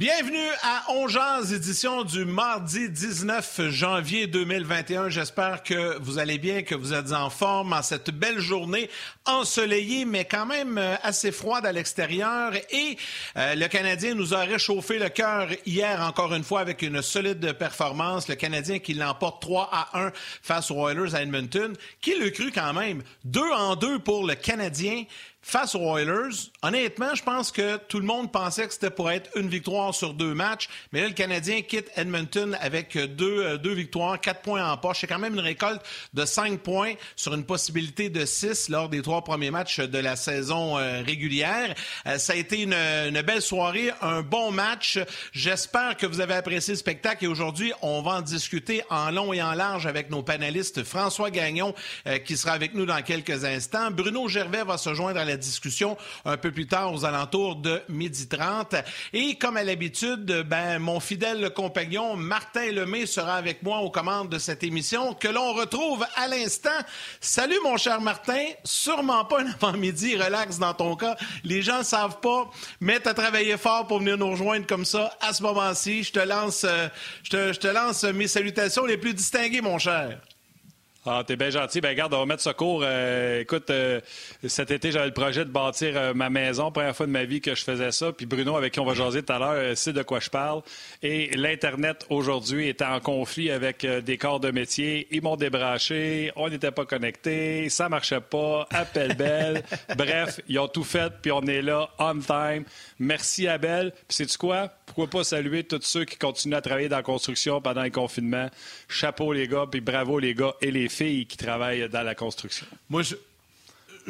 Bienvenue à Ongeance, édition du mardi 19 janvier 2021. J'espère que vous allez bien, que vous êtes en forme en cette belle journée ensoleillée, mais quand même euh, assez froide à l'extérieur. Et euh, le Canadien nous a réchauffé le cœur hier, encore une fois, avec une solide performance. Le Canadien qui l'emporte 3 à 1 face aux Oilers à Edmonton. Qui le cru quand même? Deux en deux pour le Canadien face aux Oilers, honnêtement, je pense que tout le monde pensait que c'était pour être une victoire sur deux matchs. Mais là, le Canadien quitte Edmonton avec deux, euh, deux victoires, quatre points en poche. C'est quand même une récolte de cinq points sur une possibilité de six lors des trois premiers matchs de la saison euh, régulière. Euh, ça a été une, belle soirée, un bon match. J'espère que vous avez apprécié le spectacle et aujourd'hui, on va en discuter en long et en large avec nos panélistes. François Gagnon, qui sera avec nous dans quelques instants. Bruno Gervais va se joindre à la discussion un peu plus tard aux alentours de midi 30. Et comme à l'habitude, ben, mon fidèle compagnon Martin Lemay sera avec moi aux commandes de cette émission que l'on retrouve à l'instant. Salut mon cher Martin, sûrement pas un avant-midi relax dans ton cas. Les gens ne savent pas, mais tu as travaillé fort pour venir nous rejoindre comme ça à ce moment-ci. Je te lance, euh, je te lance mes salutations les plus distinguées, mon cher. Ah, t'es bien gentil. Ben, garde, on va mettre secours. Euh, écoute, euh, cet été, j'avais le projet de bâtir euh, ma maison. Première fois de ma vie que je faisais ça. Puis Bruno, avec qui on va jaser tout à l'heure, sait de quoi je parle. Et l'Internet, aujourd'hui, était en conflit avec des corps de métier. Ils m'ont débranché. On n'était pas connectés. Ça marchait pas. Appel belle. Bref, ils ont tout fait. Puis on est là, on time. Merci, Abel. Puis sais-tu quoi? Pourquoi pas saluer tous ceux qui continuent à travailler dans la construction pendant les confinements. Chapeau, les gars. Puis bravo, les gars et les filles qui travaillent dans la construction. Moi, je,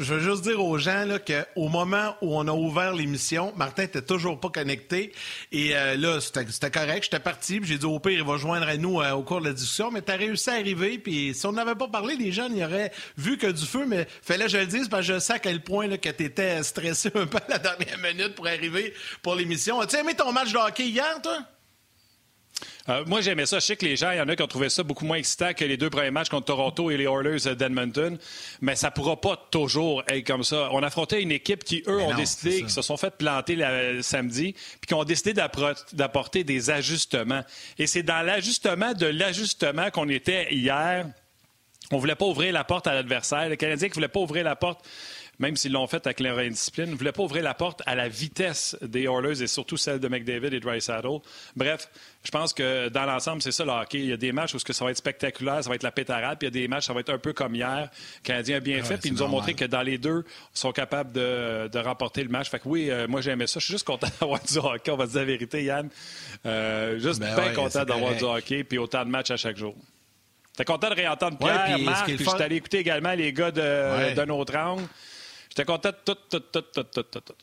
je veux juste dire aux gens qu'au moment où on a ouvert l'émission, Martin n'était toujours pas connecté. Et euh, là, c'était correct. J'étais parti. J'ai dit au pire, il va joindre à nous euh, au cours de la discussion. Mais tu as réussi à arriver. Puis si on n'avait pas parlé, les gens n'y auraient vu que du feu. Mais fallait que je le dise parce que je sais à quel point que tu étais stressé un peu la dernière minute pour arriver pour l'émission. As-tu aimé ton match de hockey hier, toi? Euh, moi, j'aimais ça. Je sais que les gens, il y en a qui ont trouvé ça beaucoup moins excitant que les deux premiers matchs contre Toronto et les Oilers d'Edmonton. Mais ça ne pourra pas toujours être comme ça. On affrontait une équipe qui, eux, ont décidé, qui se sont fait planter le samedi, puis qui ont décidé d'apporter des ajustements. Et c'est dans l'ajustement de l'ajustement qu'on était hier. On ne voulait pas ouvrir la porte à l'adversaire. Le Canadien ne voulait pas ouvrir la porte même s'ils l'ont fait avec leur indiscipline, ne voulaient pas ouvrir la porte à la vitesse des Oilers et surtout celle de McDavid et Dreisaitl. Bref, je pense que dans l'ensemble, c'est ça le hockey. Il y a des matchs où ça va être spectaculaire, ça va être la pétarade, puis il y a des matchs, ça va être un peu comme hier. Le Canadien a bien fait, puis ils nous ont montré que dans les deux, ils sont capables de, remporter le match. Fait que oui, euh, moi j'aimais ça. Je suis juste content d'avoir du hockey, on va dire la vérité, Yann. Euh, juste ben bien content d'avoir du hockey, puis autant de matchs à chaque jour. T'es content de réentendre Pierre, Marc, puis je suis allé écouter également les gars de, de notre angle. J'étais content de tout, tout, tout, tout, tout, tout, tout.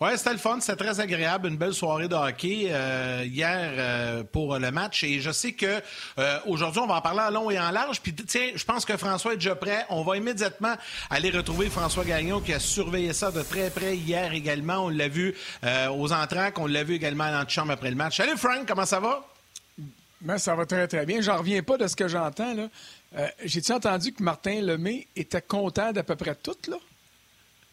Oui, c'était le fun, c'était très agréable, une belle soirée de hockey euh, hier euh, pour le match. Et je sais que euh, aujourd'hui, on va en parler en long et en large. Puis tiens, je pense que François est déjà prêt. On va immédiatement aller retrouver François Gagnon qui a surveillé ça de très près hier également. On l'a vu aux entraques, on l'a vu également dans la chambre après le match. Salut Frank, comment ça va? Ben, ça va très très bien. J'en reviens pas de ce que j'entends là. Euh, j'ai-tu entendu que Martin Lemay était content d'à peu près tout, là?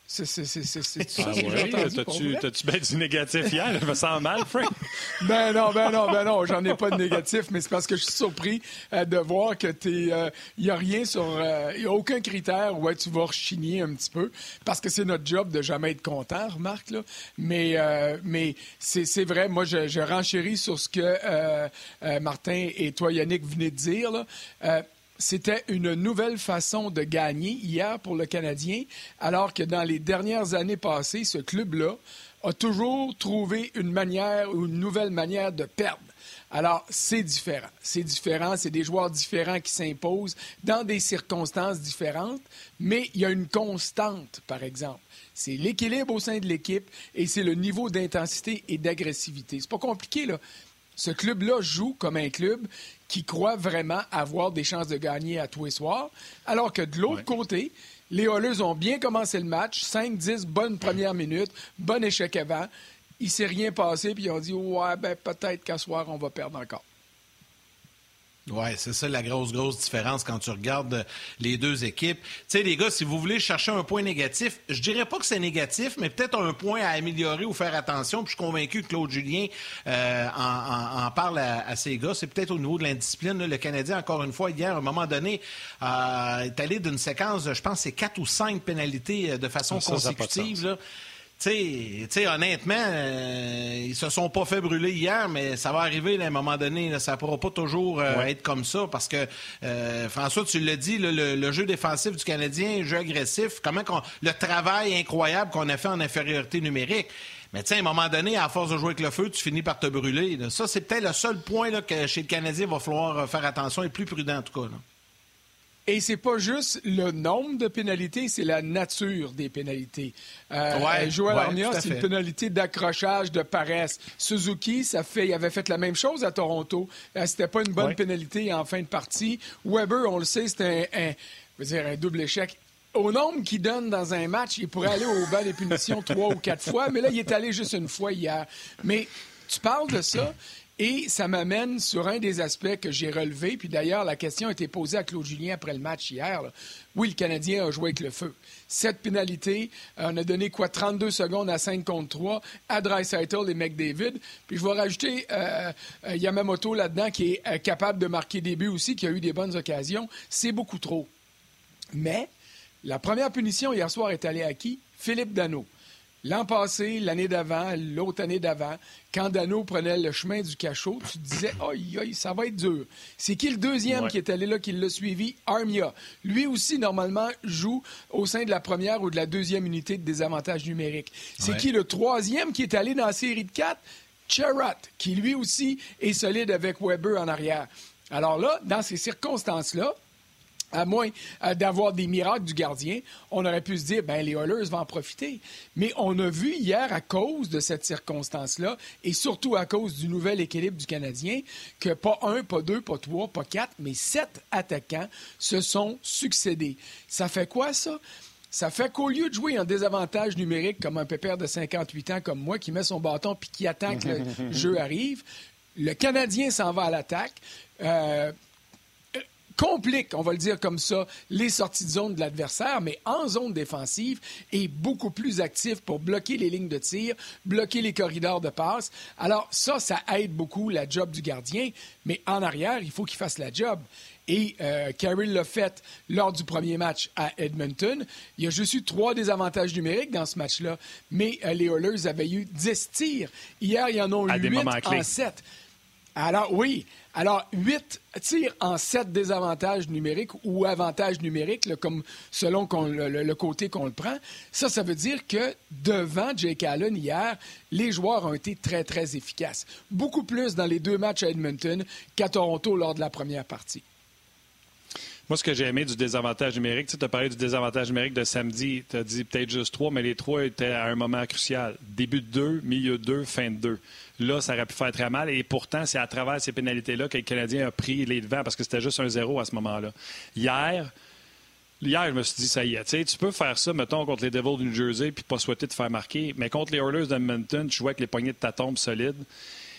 C'est ça. Ah ouais, T'as-tu bien du négatif hier? Je me sens mal, Frank. ben non, ben non, ben non, j'en ai pas de négatif, mais c'est parce que je suis surpris euh, de voir que t'es. Il euh, n'y a rien sur. Il n'y a aucun critère où tu vas rechigner un petit peu, parce que c'est notre job de jamais être content, remarque, là. Mais, mais c'est vrai, moi, je, je renchéris sur ce que Martin et toi, Yannick, venez de dire, là c'était une nouvelle façon de gagner hier pour le Canadien, alors que dans les dernières années passées, ce club-là a toujours trouvé une manière ou une nouvelle manière de perdre. Alors, c'est différent. C'est différent. C'est des joueurs différents qui s'imposent dans des circonstances différentes, mais il y a une constante, par exemple. C'est l'équilibre au sein de l'équipe et c'est le niveau d'intensité et d'agressivité. C'est pas compliqué, là. Ce club-là joue comme un club qui croient vraiment avoir des chances de gagner à tous les soirs. Alors que de l'autre côté, les Oilers ont bien commencé le match, 5-10 bonnes premières minutes, bon échec avant. Il s'est rien passé, puis ils ont dit Ouais, ben peut-être qu'à soir, on va perdre encore. Oui, c'est ça la grosse, grosse différence quand tu regardes euh, les deux équipes. Tu sais, les gars, si vous voulez chercher un point négatif, je dirais pas que c'est négatif, mais peut-être un point à améliorer ou faire attention. Puis je suis convaincu que Claude Julien euh, en, parle à, ses gars. C'est peut-être au niveau de l'indiscipline. Le Canadien, encore une fois, hier, à un moment donné, euh, est allé d'une séquence, je pense, c'est quatre ou cinq pénalités de façon consécutive. Tu sais, honnêtement, euh, ils se sont pas fait brûler hier, mais ça va arriver à un moment donné. Là, ça pourra pas toujours euh, être comme ça parce que, euh, François, tu l'as dit, le, jeu défensif du Canadien, le jeu agressif, comment le travail incroyable qu'on a fait en infériorité numérique. Mais sais, à un moment donné, à force de jouer avec le feu, tu finis par te brûler. Ça, c'est peut-être le seul point là, que chez le Canadien, il va falloir faire attention et plus prudent en tout cas. Et c'est pas juste le nombre de pénalités, c'est la nature des pénalités. Euh, ouais, Joël Armia, c'est une pénalité d'accrochage, de paresse. Suzuki, ça fait, il avait fait la même chose à Toronto. Euh, c'était pas une bonne pénalité en fin de partie. Weber, on le sait, c'était un, dire, un double échec au nombre qu'il donne dans un match, il pourrait aller au bas des punitions trois ou quatre fois, mais là, il est allé juste une fois hier. Mais tu parles de ça, et ça m'amène sur un des aspects que j'ai relevé. Puis d'ailleurs, la question a été posée à Claude Julien après le match hier. Oui, le Canadien a joué avec le feu. Cette pénalité, euh, on a donné quoi 32 secondes à 5 contre 3 à Dreisaitl et McDavid. Puis je vais rajouter euh, euh, Yamamoto là-dedans qui est capable de marquer des buts aussi, qui a eu des bonnes occasions. C'est beaucoup trop. Mais la première punition hier soir est allée à qui? Philippe Dano. L'an passé, l'année d'avant, l'autre année d'avant, quand Dano prenait le chemin du cachot, tu te disais, aïe, aïe, ça va être dur. C'est qui le deuxième qui est allé là, qui l'a suivi? Armia. Lui aussi, normalement, joue au sein de la première ou de la deuxième unité de désavantage numérique. C'est qui le troisième qui est allé dans la série de quatre? Charat, qui lui aussi est solide avec Weber en arrière. Alors là, dans ces circonstances-là, à moins euh, d'avoir des miracles du gardien, on aurait pu se dire, ben les Oilers vont en profiter. Mais on a vu hier, à cause de cette circonstance-là, et surtout à cause du nouvel équilibre du Canadien, que pas un, pas deux, pas trois, pas quatre, mais sept attaquants se sont succédés. Ça fait quoi, ça? Ça fait qu'au lieu de jouer en désavantage numérique comme un pépère de 58 ans comme moi qui met son bâton puis qui attend que le jeu arrive, le Canadien s'en va à l'attaque. Euh, complique, on va le dire comme ça, les sorties de zone de l'adversaire, mais en zone défensive est beaucoup plus actif pour bloquer les lignes de tir, bloquer les corridors de passe. Alors ça, ça aide beaucoup la job du gardien, mais en arrière, il faut qu'il fasse la job. Et euh, Carroll l'a fait lors du premier match à Edmonton. Il y a juste eu trois désavantages numériques dans ce match-là, mais euh, les Oilers avaient eu 10 tirs. Hier, il y en a eu 8 en 7. Alors oui, alors, huit tirs en sept désavantages numériques ou avantages numériques, comme selon le, côté qu'on le prend. Ça, ça veut dire que devant Jake Allen hier, les joueurs ont été très, très efficaces. Beaucoup plus dans les deux matchs à Edmonton qu'à Toronto lors de la première partie. Moi, ce que j'ai aimé du désavantage numérique, tu as parlé du désavantage numérique de samedi, tu as dit peut-être juste trois, mais les trois étaient à un moment crucial. Début de deux, milieu de deux, fin de deux. Là, ça aurait pu faire très mal. Et pourtant, c'est à travers ces pénalités-là que le Canadien a pris les devants parce que c'était juste un zéro à ce moment-là. Hier, Hier, je me suis dit, ça y est, tu peux faire ça, mettons, contre les Devils du New Jersey puis pas souhaiter te faire marquer, mais contre les Oilers d'Edmonton, tu jouais avec les poignées de ta tombe solide.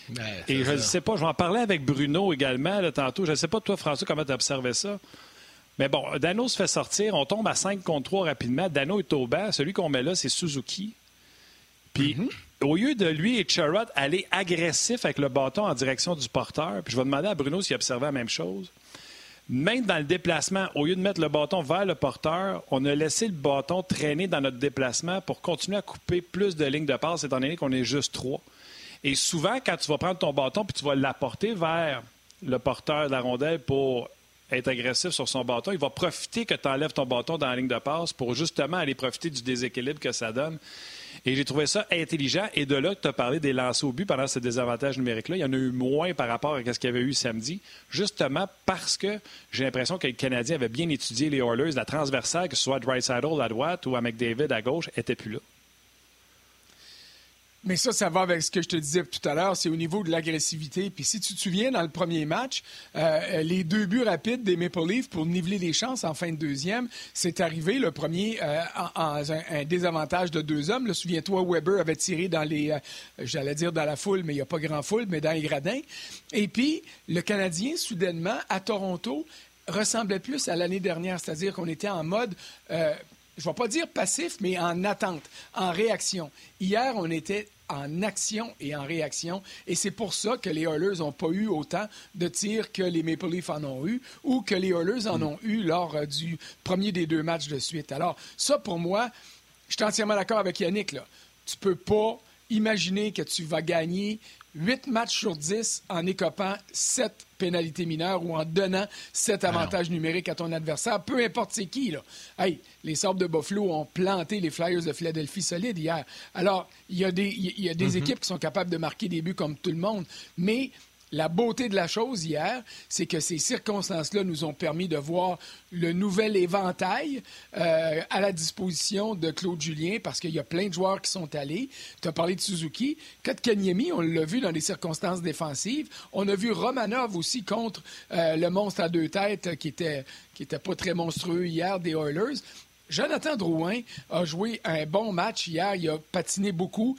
Ben, et je ne sais pas, je vais en parler avec Bruno également là, tantôt. Je ne sais pas, toi, François, comment tu as observé ça. Mais bon, Dano se fait sortir. On tombe à 5 contre 3 rapidement. Dano est au banc. Celui qu'on met là, c'est Suzuki. Puis, mhm. Au lieu de lui et Charrot aller agressif avec le bâton en direction du porteur, puis je vais demander à Bruno s'il observait la même chose. Même dans le déplacement, au lieu de mettre le bâton vers le porteur, on a laissé le bâton traîner dans notre déplacement pour continuer à couper plus de lignes de passe, étant donné qu'on est juste trois. Et souvent, quand tu vas prendre ton bâton puis tu vas l'apporter vers le porteur de la rondelle pour être agressif sur son bâton, il va profiter que tu enlèves ton bâton dans la ligne de passe pour justement aller profiter du déséquilibre que ça donne. Et j'ai trouvé ça intelligent. Et de là que tu as parlé des lancers au but pendant ce désavantage numérique-là, il y en a eu moins par rapport à ce qu'il y avait eu samedi, justement parce que j'ai l'impression que les Canadiens avaient bien étudié les Oilers, la transversale, que ce soit à Dreisaitl à droite ou à McDavid à gauche, n'était plus là. Mais ça, ça va avec ce que je te disais tout à l'heure, c'est au niveau de l'agressivité. Puis si tu te souviens, dans le premier match, euh, les deux buts rapides des Maple Leafs pour niveler les chances en fin de deuxième, c'est arrivé le premier euh, en, un, désavantage de deux hommes. Souviens-toi, Weber avait tiré dans les, euh, j'allais dire dans la foule, mais il n'y a pas grand foule, mais dans les gradins. Et puis, le Canadien, soudainement, à Toronto, ressemblait plus à l'année dernière, c'est-à-dire qu'on était en mode je ne vais pas dire passif, mais en attente, en réaction. Hier, on était en action et en réaction. Et c'est pour ça que les Oilers n'ont pas eu autant de tirs que les Maple Leafs en ont eu ou que les Oilers en mm. ont eu lors euh, du premier des deux matchs de suite. Alors, ça, pour moi, je suis entièrement d'accord avec Yannick. Là. Tu peux pas imaginer que tu vas gagner 8 matchs sur 10 en écopant 7 pénalités mineures ou en donnant 7 ah avantages numériques à ton adversaire, peu importe c'est qui. Là. Hey, les Sabres de Buffalo ont planté les Flyers de Philadelphie solide hier. Alors, il y a des, y a des mm-hmm. équipes qui sont capables de marquer des buts comme tout le monde, mais la beauté de la chose hier, c'est que ces circonstances-là nous ont permis de voir le nouvel éventail euh, à la disposition de Claude Julien parce qu'il y a plein de joueurs qui sont allés. Tu as parlé de Suzuki. Kotkaniemi, on l'a vu dans des circonstances défensives. On a vu Romanov aussi contre euh, le monstre à deux têtes qui était, qui pas très monstrueux hier des Oilers. Jonathan Drouin a joué un bon match hier. Il a patiné beaucoup.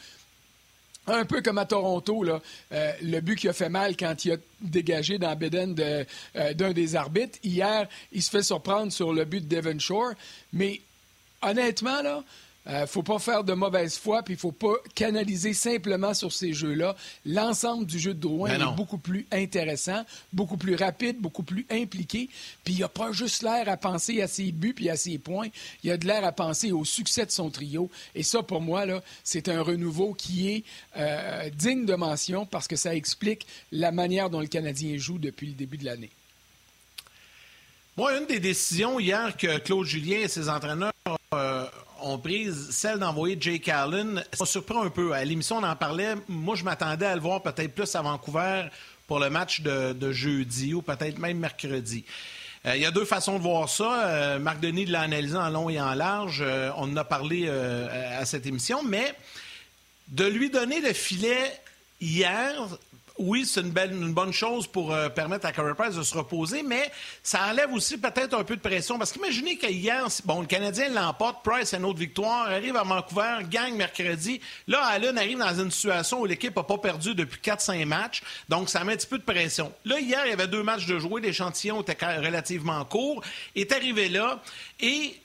Un peu comme à Toronto, là, euh, le but qui a fait mal quand il a dégagé dans Beden euh, d'un des arbitres. Hier, il se fait surprendre sur le but de Devon Shore. Mais honnêtement, là, ne euh, faut pas faire de mauvaise foi, puis il faut pas canaliser simplement sur ces jeux-là. L'ensemble du jeu de Drouin ben est beaucoup plus intéressant, beaucoup plus rapide, beaucoup plus impliqué. Puis il n'y a pas juste l'air à penser à ses buts puis à ses points. Il y a de l'air à penser au succès de son trio. Et ça, pour moi, là, c'est un renouveau qui est euh, digne de mention parce que ça explique la manière dont le Canadien joue depuis le début de l'année. Moi, une des décisions hier que Claude Julien et ses entraîneurs euh, ont prise celle d'envoyer Jake Allen. Ça surprend un peu. À l'émission, on en parlait. Moi, je m'attendais à le voir peut-être plus à Vancouver pour le match de, jeudi ou peut-être même mercredi. Euh, il y a deux façons de voir ça. Euh, Marc Denis l'a analysé en long et en large. Euh, on en a parlé à cette émission. Mais de lui donner le filet hier, oui, c'est une, bonne chose pour euh, permettre à Carey Price de se reposer, mais ça enlève aussi peut-être un peu de pression. Parce qu'imaginez qu'hier, bon, le Canadien l'emporte, Price a une autre victoire, arrive à Vancouver, gagne mercredi. Là, Allen arrive dans une situation où l'équipe n'a pas perdu depuis 4-5 matchs, donc ça met un petit peu de pression. Là, hier, il y avait deux matchs de jouer, l'échantillon était relativement court, est arrivé là, et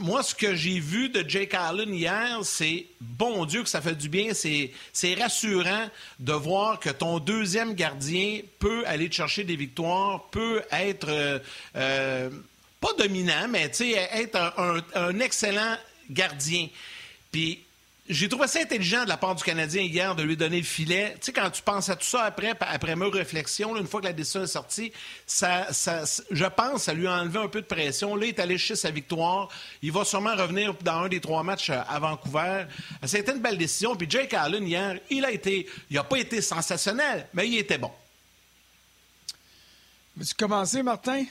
moi, ce que j'ai vu de Jake Allen hier, c'est bon Dieu que ça fait du bien. C'est rassurant de voir que ton deuxième gardien peut aller te chercher des victoires, peut être euh, euh, pas dominant, mais être un, un excellent gardien. Puis j'ai trouvé ça intelligent de la part du Canadien hier de lui donner le filet. Tu sais, quand tu penses à tout ça après, après mes réflexions, une fois que la décision est sortie, ça, je pense que ça lui a enlevé un peu de pression. Là, il est allé chercher sa victoire. Il va sûrement revenir dans un des trois matchs à Vancouver. C'était une belle décision. Puis Jake Allen, hier, il a été, il n'a pas été sensationnel, mais il était bon. Veux-tu commencer, Martin?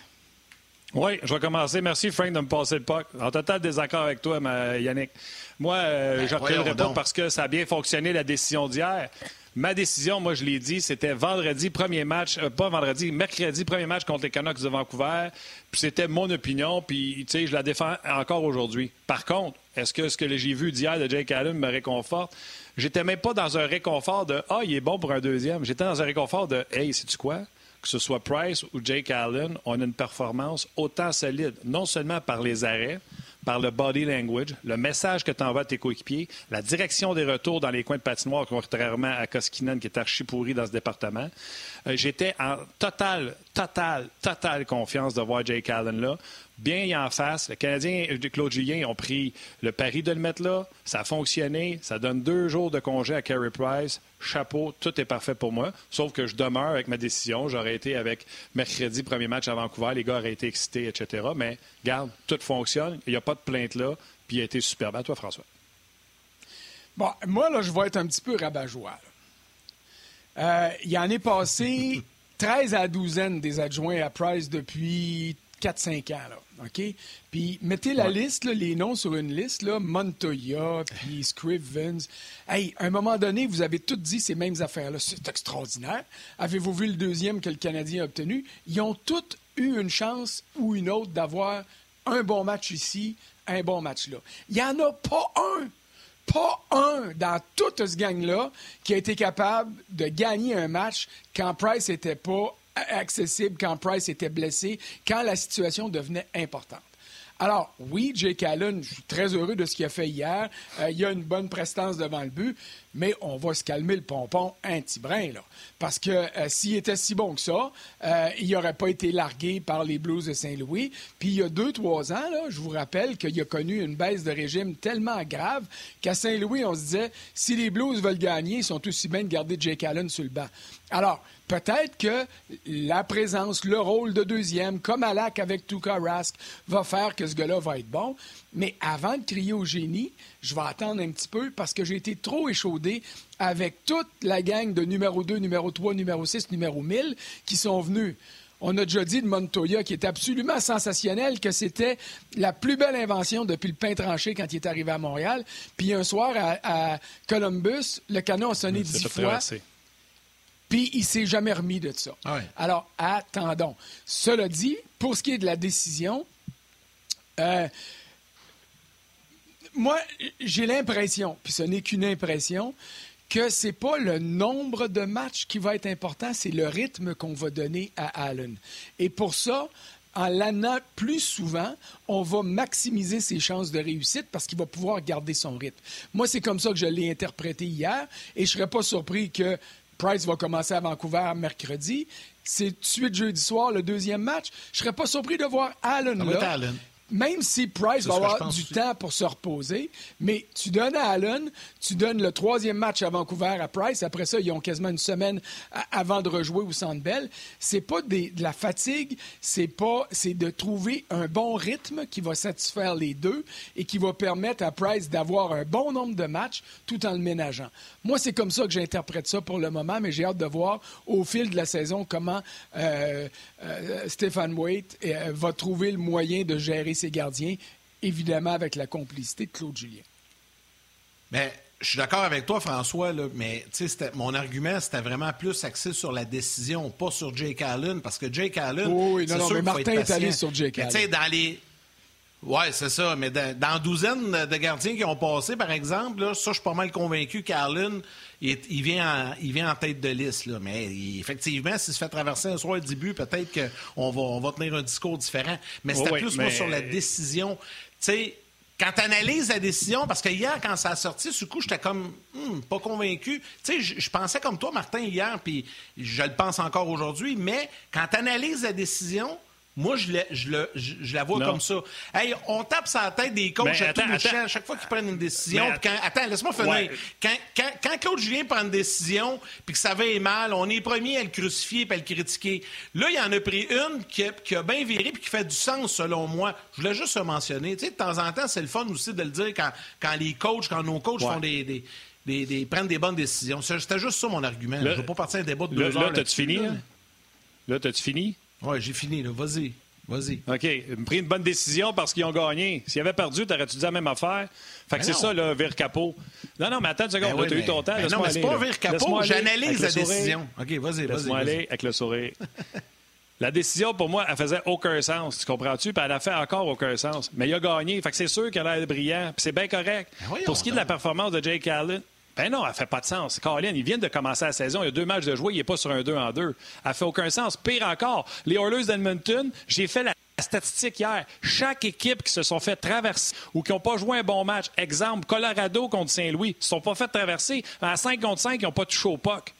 Oui, je vais commencer. Merci, Frank, de me passer le puck. En total désaccord avec toi, Yannick. Moi, euh, ben, je ne pas parce que ça a bien fonctionné, la décision d'hier. Ma décision, moi, je l'ai dit, c'était vendredi, premier match, euh, pas vendredi, mercredi, premier match contre les Canucks de Vancouver. Puis c'était mon opinion, puis, tu sais, je la défends encore aujourd'hui. Par contre, est-ce que ce que j'ai vu d'hier de Jake Allen me réconforte? J'étais même pas dans un réconfort de « Ah, il est bon pour un deuxième ». J'étais dans un réconfort de « Hey, sais-tu quoi? » que ce soit Price ou Jake Allen, on a une performance autant solide, non seulement par les arrêts, par le body language, le message que tu envoies à tes coéquipiers, la direction des retours dans les coins de patinoire, contrairement à Koskinen qui est archi pourri dans ce département. Euh, j'étais en totale, totale, totale confiance de voir Jake Allen là bien en face. Le Canadien et Claude Julien ont pris le pari de le mettre là. Ça a fonctionné. Ça donne deux jours de congé à Carey Price. Chapeau, tout est parfait pour moi. Sauf que je demeure avec ma décision. J'aurais été avec mercredi, premier match à Vancouver. Les gars auraient été excités, etc. Mais garde, tout fonctionne. Il n'y a pas de plainte là. Puis il a été superbe. À toi, François. Bon, moi, là, je vais être un petit peu rabat-joie. Euh, il en est passé 13 à 12 des adjoints à Price depuis 4-5 ans. Là, OK? Puis mettez la liste, les noms sur une liste, là, Montoya, puis Scrivens. Hey, à un moment donné, vous avez tous dit ces mêmes affaires-là. C'est extraordinaire. Avez-vous vu le deuxième que le Canadien a obtenu? Ils ont tous eu une chance ou une autre d'avoir un bon match ici, un bon match là. Il n'y en a pas un pas un dans toute ce gang-là qui a été capable de gagner un match quand Price n'était pas accessible, quand Price était blessé, quand la situation devenait importante. Alors, oui, Jake Allen, je suis très heureux de ce qu'il a fait hier. Euh, il a une bonne prestance devant le but, mais on va se calmer le pompon un petit brin, là. Parce que euh, s'il était si bon que ça, euh, il n'aurait pas été largué par les Blues de Saint-Louis. Puis il y a deux, trois ans, je vous rappelle qu'il a connu une baisse de régime tellement grave qu'à Saint-Louis, on se disait, si les Blues veulent gagner, ils sont aussi bien de garder Jake Allen sur le banc. Alors, peut-être que la présence, le rôle de deuxième, comme Alak avec Tuka Rask, va faire que ce gars-là va être bon. Mais avant de crier au génie, je vais attendre un petit peu parce que j'ai été trop échaudé avec toute la gang de numéro 2, numéro 3, numéro 6, numéro 1000 qui sont venus. On a déjà dit de Montoya, qui est absolument sensationnel, que c'était la plus belle invention depuis le pain tranché quand il est arrivé à Montréal. Puis un soir, à, Columbus, le canon a sonné dix fois. Puis il s'est jamais remis de ça. Ah Alors, attendons. Cela dit, pour ce qui est de la décision, euh, moi, j'ai l'impression, puis ce n'est qu'une impression, que c'est pas le nombre de matchs qui va être important, c'est le rythme qu'on va donner à Allen. Et pour ça, en l'année plus souvent, on va maximiser ses chances de réussite parce qu'il va pouvoir garder son rythme. Moi, c'est comme ça que je l'ai interprété hier et je ne serais pas surpris que Price va commencer à Vancouver mercredi. C'est de suite jeudi soir, le deuxième match. Je ne serais pas surpris de voir Allen là même si Price va avoir du temps pour se reposer, mais tu donnes à Allen, tu donnes le troisième match à Vancouver à Price. Après ça, ils ont quasiment une semaine avant de rejouer au Centre Bell. C'est pas de la fatigue, c'est pas, c'est de trouver un bon rythme qui va satisfaire les deux et qui va permettre à Price d'avoir un bon nombre de matchs tout en le ménageant. Moi, c'est comme ça que j'interprète ça pour le moment, mais j'ai hâte de voir au fil de la saison comment euh, euh, Stéphane Waite euh, va trouver le moyen de gérer ses gardiens, évidemment avec la complicité de Claude Julien. Mais je suis d'accord avec toi, François, là, mais mon argument, c'était vraiment plus axé sur la décision, pas sur Jake Allen, parce que Jake Allen. oui, non, non, mais Martin est allé sur Jake Allen. dans les. Oui, c'est ça. Mais dans, dans douzaine de gardiens qui ont passé, par exemple, là, ça, je suis pas mal convaincu qu'Allen, il, il, vient en, il vient en tête de liste. Là. Mais effectivement, s'il se fait traverser un soir début, peut-être qu'on va, on va tenir un discours différent. Mais c'était plus moi sur la décision. Tu sais, quand tu analyses la décision, parce que hier, quand ça a sorti, du coup, j'étais comme hmm, pas convaincu. Tu sais, je pensais comme toi, Martin, hier, puis je le pense encore aujourd'hui, mais quand tu analyses la décision, moi, je, je, la vois comme ça. Hey, on tape sa tête des coachs à, à chaque fois qu'ils prennent une décision. attends, laisse-moi finir. Quand, Claude Julien prend une décision puis que ça va mal, on est premier à le crucifier et à le critiquer. Là, il en a pris une qui a, bien viré puis qui fait du sens, selon moi. Je voulais juste le mentionner. Tu sais, de temps en temps, c'est le fun aussi de le dire quand, quand les coachs, quand nos coachs font des, des, prennent des bonnes décisions. C'était juste ça mon argument. je ne veux pas partir un débat de deux heures. Là, t'as-tu fini? Là, t'as-tu fini? Oui, j'ai fini. Vas-y. Vas-y. OK. Pris une bonne décision parce qu'ils ont gagné. S'ils avaient perdu, t'aurais-tu dit la même affaire? Fait que c'est ça, là, Vire Capot. Non, non, mais attends une seconde. Ben tu as eu ton temps. Ben non, mais c'est pas Vire Capot. J'analyse la décision. OK, vas-y, vas-y. Laisse-moi aller avec le sourire. La décision, pour moi, elle faisait aucun sens. Tu comprends-tu? Puis elle a fait encore aucun sens. Mais il a gagné. Fait que c'est sûr qu'elle a l'air brillant. Puis c'est bien correct. Ben pour ce qui est de la performance de Jake Allen, ben non, elle fait pas de sens. Colin, il vient de commencer la saison, il y a deux matchs de jouer, il n'est pas sur un 2 en 2. Elle fait aucun sens. Pire encore, les Oilers d'Edmonton, j'ai fait la statistique hier. Chaque équipe qui se sont fait traverser ou qui n'ont pas joué un bon match, exemple, Colorado contre Saint-Louis, ne se sont pas fait traverser. À 5 contre 5, ils n'ont pas touché au puck.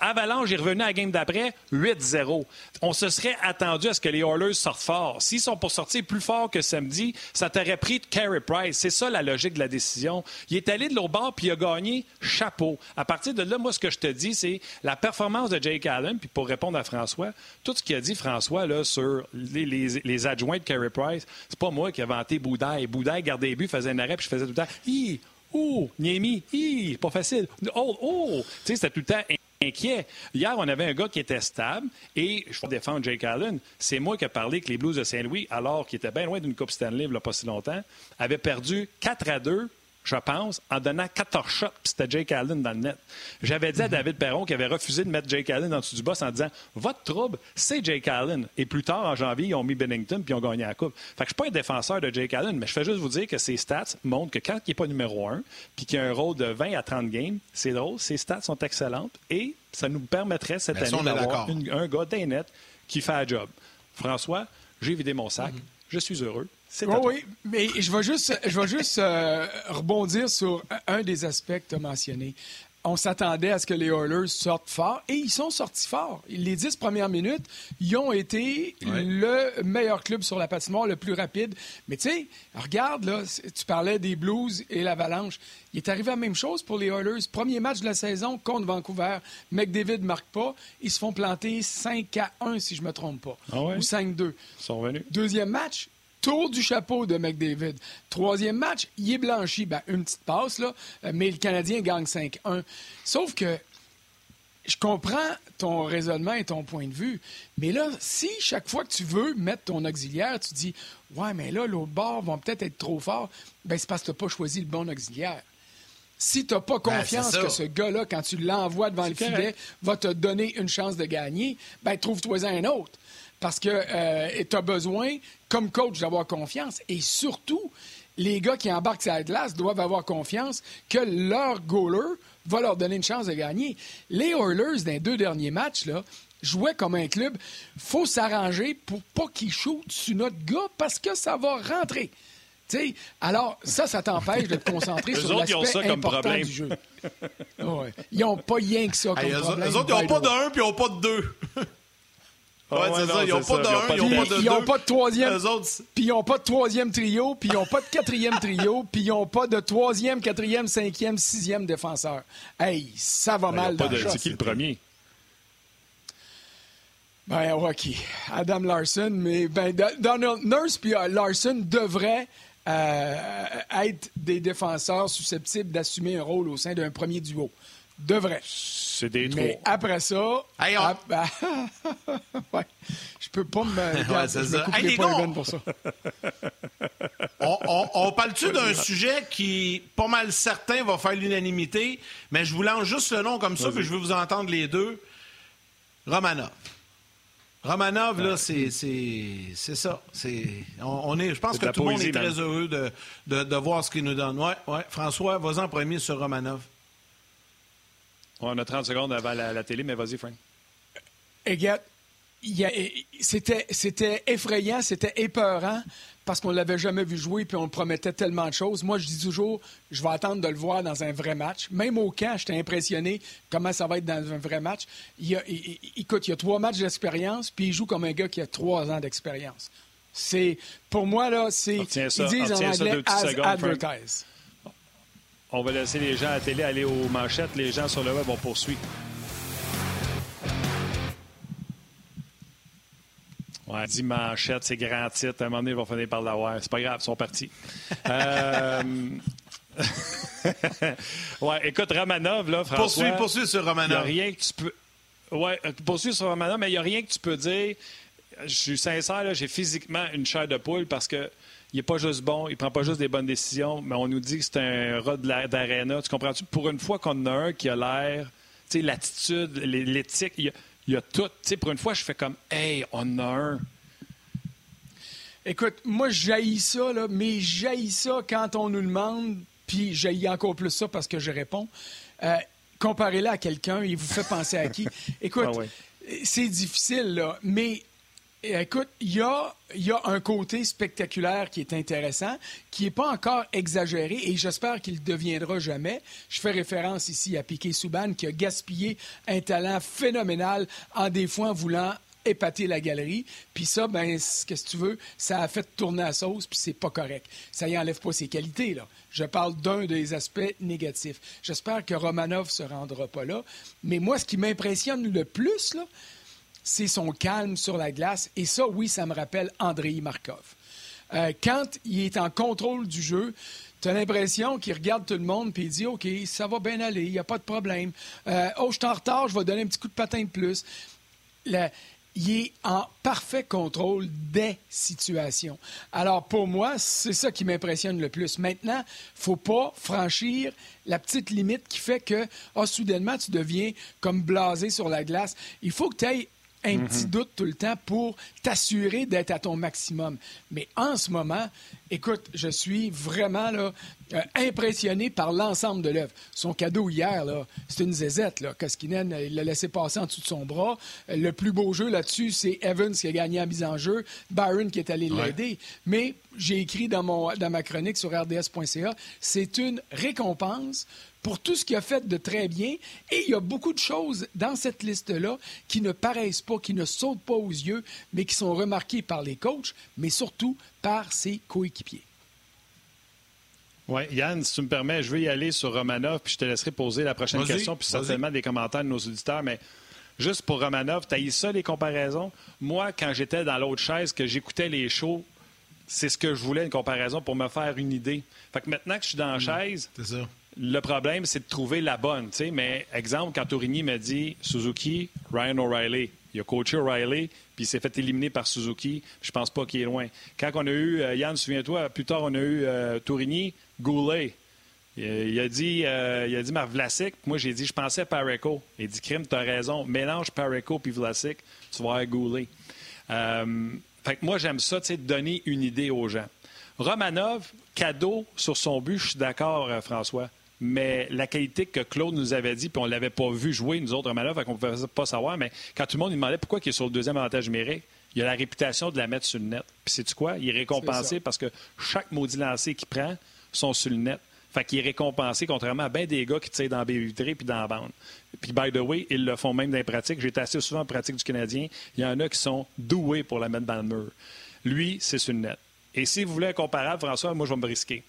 Avalanche est revenu à la game d'après 8-0. On se serait attendu à ce que les Oilers sortent fort. S'ils sont pour sortir plus fort que samedi, ça t'aurait pris de Carey Price. C'est ça la logique de la décision. Il est allé de l'autre bord puis il a gagné chapeau. À partir de là, moi, ce que je te dis, c'est la performance de Jake Allen. Puis pour répondre à François, tout ce qu'il a dit François là, sur les, adjoints de Carey Price, c'est pas moi qui ai inventé Boudaille. Boudaille gardait les buts, faisait un arrêt puis je faisais tout le temps. Oh, Niemi, pas facile. Oh, oh. Tu sais, c'était tout le temps inquiet. Hier, on avait un gars qui était stable et je vais défendre Jake Allen. C'est moi qui ai parlé que les Blues de Saint-Louis, alors qu'ils étaient bien loin d'une Coupe Stanley il n'y a pas si longtemps, avaient perdu 4 à 2 je pense, en donnant 14 shots, puis c'était Jake Allen dans le net. J'avais dit à David Perron qui avait refusé de mettre Jake Allen en dessous du boss en disant Votre trouble, c'est Jake Allen. Et plus tard, en janvier, ils ont mis Bennington puis ils ont gagné la Coupe. Fait que je suis pas un défenseur de Jake Allen, mais je fais juste vous dire que ses stats montrent que quand il n'est pas numéro 1 puis qu'il a un rôle de 20 à 30 games, c'est drôle, ses stats sont excellentes et ça nous permettrait cette année d'avoir un gars d'un net qui fait un job. François, j'ai vidé mon sac, mm-hmm. je suis heureux. Oui, oui, mais je vais juste, je vais juste euh, rebondir sur un des aspects que tu as mentionné. On s'attendait à ce que les Oilers sortent fort et ils sont sortis fort. Les dix premières minutes, ils ont été le meilleur club sur la patinoire, le plus rapide. Mais tu sais, regarde, là, tu parlais des Blues et l'Avalanche. Il est arrivé la même chose pour les Oilers. Premier match de la saison contre Vancouver. McDavid ne marque pas. Ils se font planter 5 à 1, si je ne me trompe pas. Ah Ou 5-2. Ils sont venus. Deuxième match, Tour du chapeau de McDavid. Troisième match, il est blanchi. Ben, une petite passe, là, euh, mais le Canadien gagne 5-1. Sauf que je comprends ton raisonnement et ton point de vue, mais là, si chaque fois que tu veux mettre ton auxiliaire, tu dis Ouais, mais là, l'autre bord vont peut-être être trop forts, ben c'est parce que tu n'as pas choisi le bon auxiliaire. Si tu n'as pas ben, confiance que ce gars-là, quand tu l'envoies devant le filet, va te donner une chance de gagner, ben trouve-toi un autre parce que euh, tu as besoin, comme coach, d'avoir confiance. Et surtout, les gars qui embarquent sur la glace doivent avoir confiance que leur goaler va leur donner une chance de gagner. Les Oilers, dans les deux derniers matchs, là, jouaient comme un club. faut s'arranger pour pas qu'ils shootent sur notre gars parce que ça va rentrer. alors, ça, ça t'empêche de te concentrer sur l'aspect important du jeu. Ils n'ont pas rien que ça comme problème. Les autres, ils n'ont pas de un puis ils n'ont pas de deux. Ouais, c'est ça. Ils n'ont pas d'un, ils n'ont pas de Ils n'ont pas de troisième. Puis ils n'ont pas de troisième trio, puis ils n'ont pas de quatrième trio, puis ils n'ont pas de troisième, quatrième, cinquième, sixième défenseur. Hey, ça va mal dans C'est qui le premier? Ben, OK. Adam Larson, mais ben, Donald Nurse puis euh, Larson devraient euh, être des défenseurs susceptibles d'assumer un rôle au sein d'un premier duo. Devraient. C'est des Mais après ça. Hey, on... ah, ouais, je peux pas me. ouais, je me hey, les gars, pour ça. on, on, on parle-tu d'un sujet qui, pas mal certain, va faire l'unanimité, mais je vous lance juste le nom comme ça, puis je veux vous entendre les deux. Romanov. Romanov, là, c'est ça. On, on, est, je pense que tout le monde est très heureux de, de, de, voir ce qu'il nous donne. Ouais, ouais. François, vas-y en premier sur Romanov. On a 30 secondes avant la, télé, mais vas-y, Frank. c'était effrayant, c'était épeurant parce qu'on ne l'avait jamais vu jouer puis on promettait tellement de choses. Moi, je dis toujours, je vais attendre de le voir dans un vrai match. Même au camp, j'étais impressionné comment ça va être dans un vrai match. Il, écoute, il y a trois matchs d'expérience puis il joue comme un gars qui a trois ans d'expérience. C'est, pour moi, là, c'est, ils disent en anglais, as advertised. On va laisser les gens à la télé aller aux manchettes. Les gens sur le web, vont poursuivre. Ouais, dit manchette, c'est grand titre. À un moment donné, ils vont finir par l'avoir. C'est pas grave, ils sont partis. euh... ouais, écoute, Romanov, là, François... Poursuis, poursuis sur Romanov. Il n'y a rien que tu peux... Ouais, poursuis sur Romanov, mais il n'y a rien que tu peux dire... Je suis sincère, j'ai physiquement une chair de poule parce que il n'est pas juste bon, il prend pas juste des bonnes décisions, mais on nous dit que c'est un rat d'aréna. Tu comprends-tu? Pour une fois qu'on a un qui a l'air, tu sais, l'attitude, l'éthique, il y, a, tout. Tu sais, pour une fois, je fais comme, hey, on a un. Écoute, moi, j'haïs ça, là, mais j'haïs ça quand on nous demande, puis j'haïs encore plus ça parce que je réponds. Euh, comparez-le à quelqu'un, il vous fait penser à qui? Écoute, ah c'est difficile, là, mais Écoute, il y a, un côté spectaculaire qui est intéressant, qui n'est pas encore exagéré et j'espère qu'il ne deviendra jamais. Je fais référence ici à Piquet Souban qui a gaspillé un talent phénoménal en des fois en voulant épater la galerie. Puis ça, ben, ce que tu veux, ça a fait tourner la sauce, puis c'est pas correct. Ça y enlève pas ses qualités, là. Je parle d'un des aspects négatifs. J'espère que Romanov se rendra pas là. Mais moi, ce qui m'impressionne le plus, là, c'est son calme sur la glace. Et ça, oui, ça me rappelle Andrei Markov. Euh, quand il est en contrôle du jeu, tu as l'impression qu'il regarde tout le monde puis il dit OK, ça va bien aller, il n'y a pas de problème. Euh, oh, je suis en retard, je vais donner un petit coup de patin de plus. il est en parfait contrôle des situations. Alors, pour moi, c'est ça qui m'impressionne le plus. Maintenant, faut pas franchir la petite limite qui fait que, oh, soudainement, tu deviens comme blasé sur la glace. Il faut que tu aies un mhm. petit doute tout le temps pour t'assurer d'être à ton maximum. Mais en ce moment, écoute, je suis vraiment là, euh, impressionné par l'ensemble de l'œuvre. Son cadeau hier, c'est une zézette. Là. Koskinen, il l'a laissé passer en dessous de son bras. Le plus beau jeu là-dessus, c'est Evans qui a gagné en mise en jeu, Byron qui est allé l'aider. Mais j'ai écrit dans, mon, dans ma chronique sur rds.ca, c'est une récompense pour tout ce qu'il a fait de très bien. Et il y a beaucoup de choses dans cette liste-là qui ne paraissent pas, qui ne sautent pas aux yeux, mais qui sont remarquées par les coachs, mais surtout par ses coéquipiers. Oui, Yann, si tu me permets, je vais y aller sur Romanov, puis je te laisserai poser la prochaine question, puis certainement des commentaires de nos auditeurs, mais juste pour Romanov, tu ça, les comparaisons? Moi, quand j'étais dans l'autre chaise, que j'écoutais les shows, c'est ce que je voulais, une comparaison, pour me faire une idée. Fait que maintenant que je suis dans la hmm. chaise, ça le problème, c'est de trouver la bonne. Mais exemple, quand Tourigny me dit Suzuki, Ryan O'Reilly, il a coaché O'Reilly, puis il s'est fait éliminer par Suzuki. Je pense pas qu'il est loin. Quand on a eu, euh, Yann, souviens-toi, plus tard, on a eu euh, Tourigny, Goulet. Il, a dit, euh, il a dit Vlasic. Moi, j'ai dit, je pensais à Pareco. Il dit, Crime, tu as raison. Mélange Pareco puis Vlasic, tu vas avoir Goulet. fait que moi, j'aime ça, tu sais, donner une idée aux gens. Romanov, cadeau sur son but, je suis d'accord, François mais la qualité que Claude nous avait dit, puis on ne l'avait pas vu jouer, nous autres, Romanov, qu'on ne pouvait pas savoir, mais quand tout le monde lui demandait pourquoi il est sur le deuxième avantage numérique, il a la réputation de la mettre sur le net. Puis sais-tu quoi? Il est récompensé parce que chaque maudit lancé qu'il prend sont sur le net. Fait qu'il est récompensé, contrairement à bien des gars qui tirent dans la baie vitrée puis dans la bande. Puis, by the way, ils le font même dans les pratiques. J'étais assez souvent en pratique du Canadien. Il y en a qui sont doués pour la mettre dans le mur. Lui, c'est sur le net. Et si vous voulez un comparable, François, moi, je vais me risquer.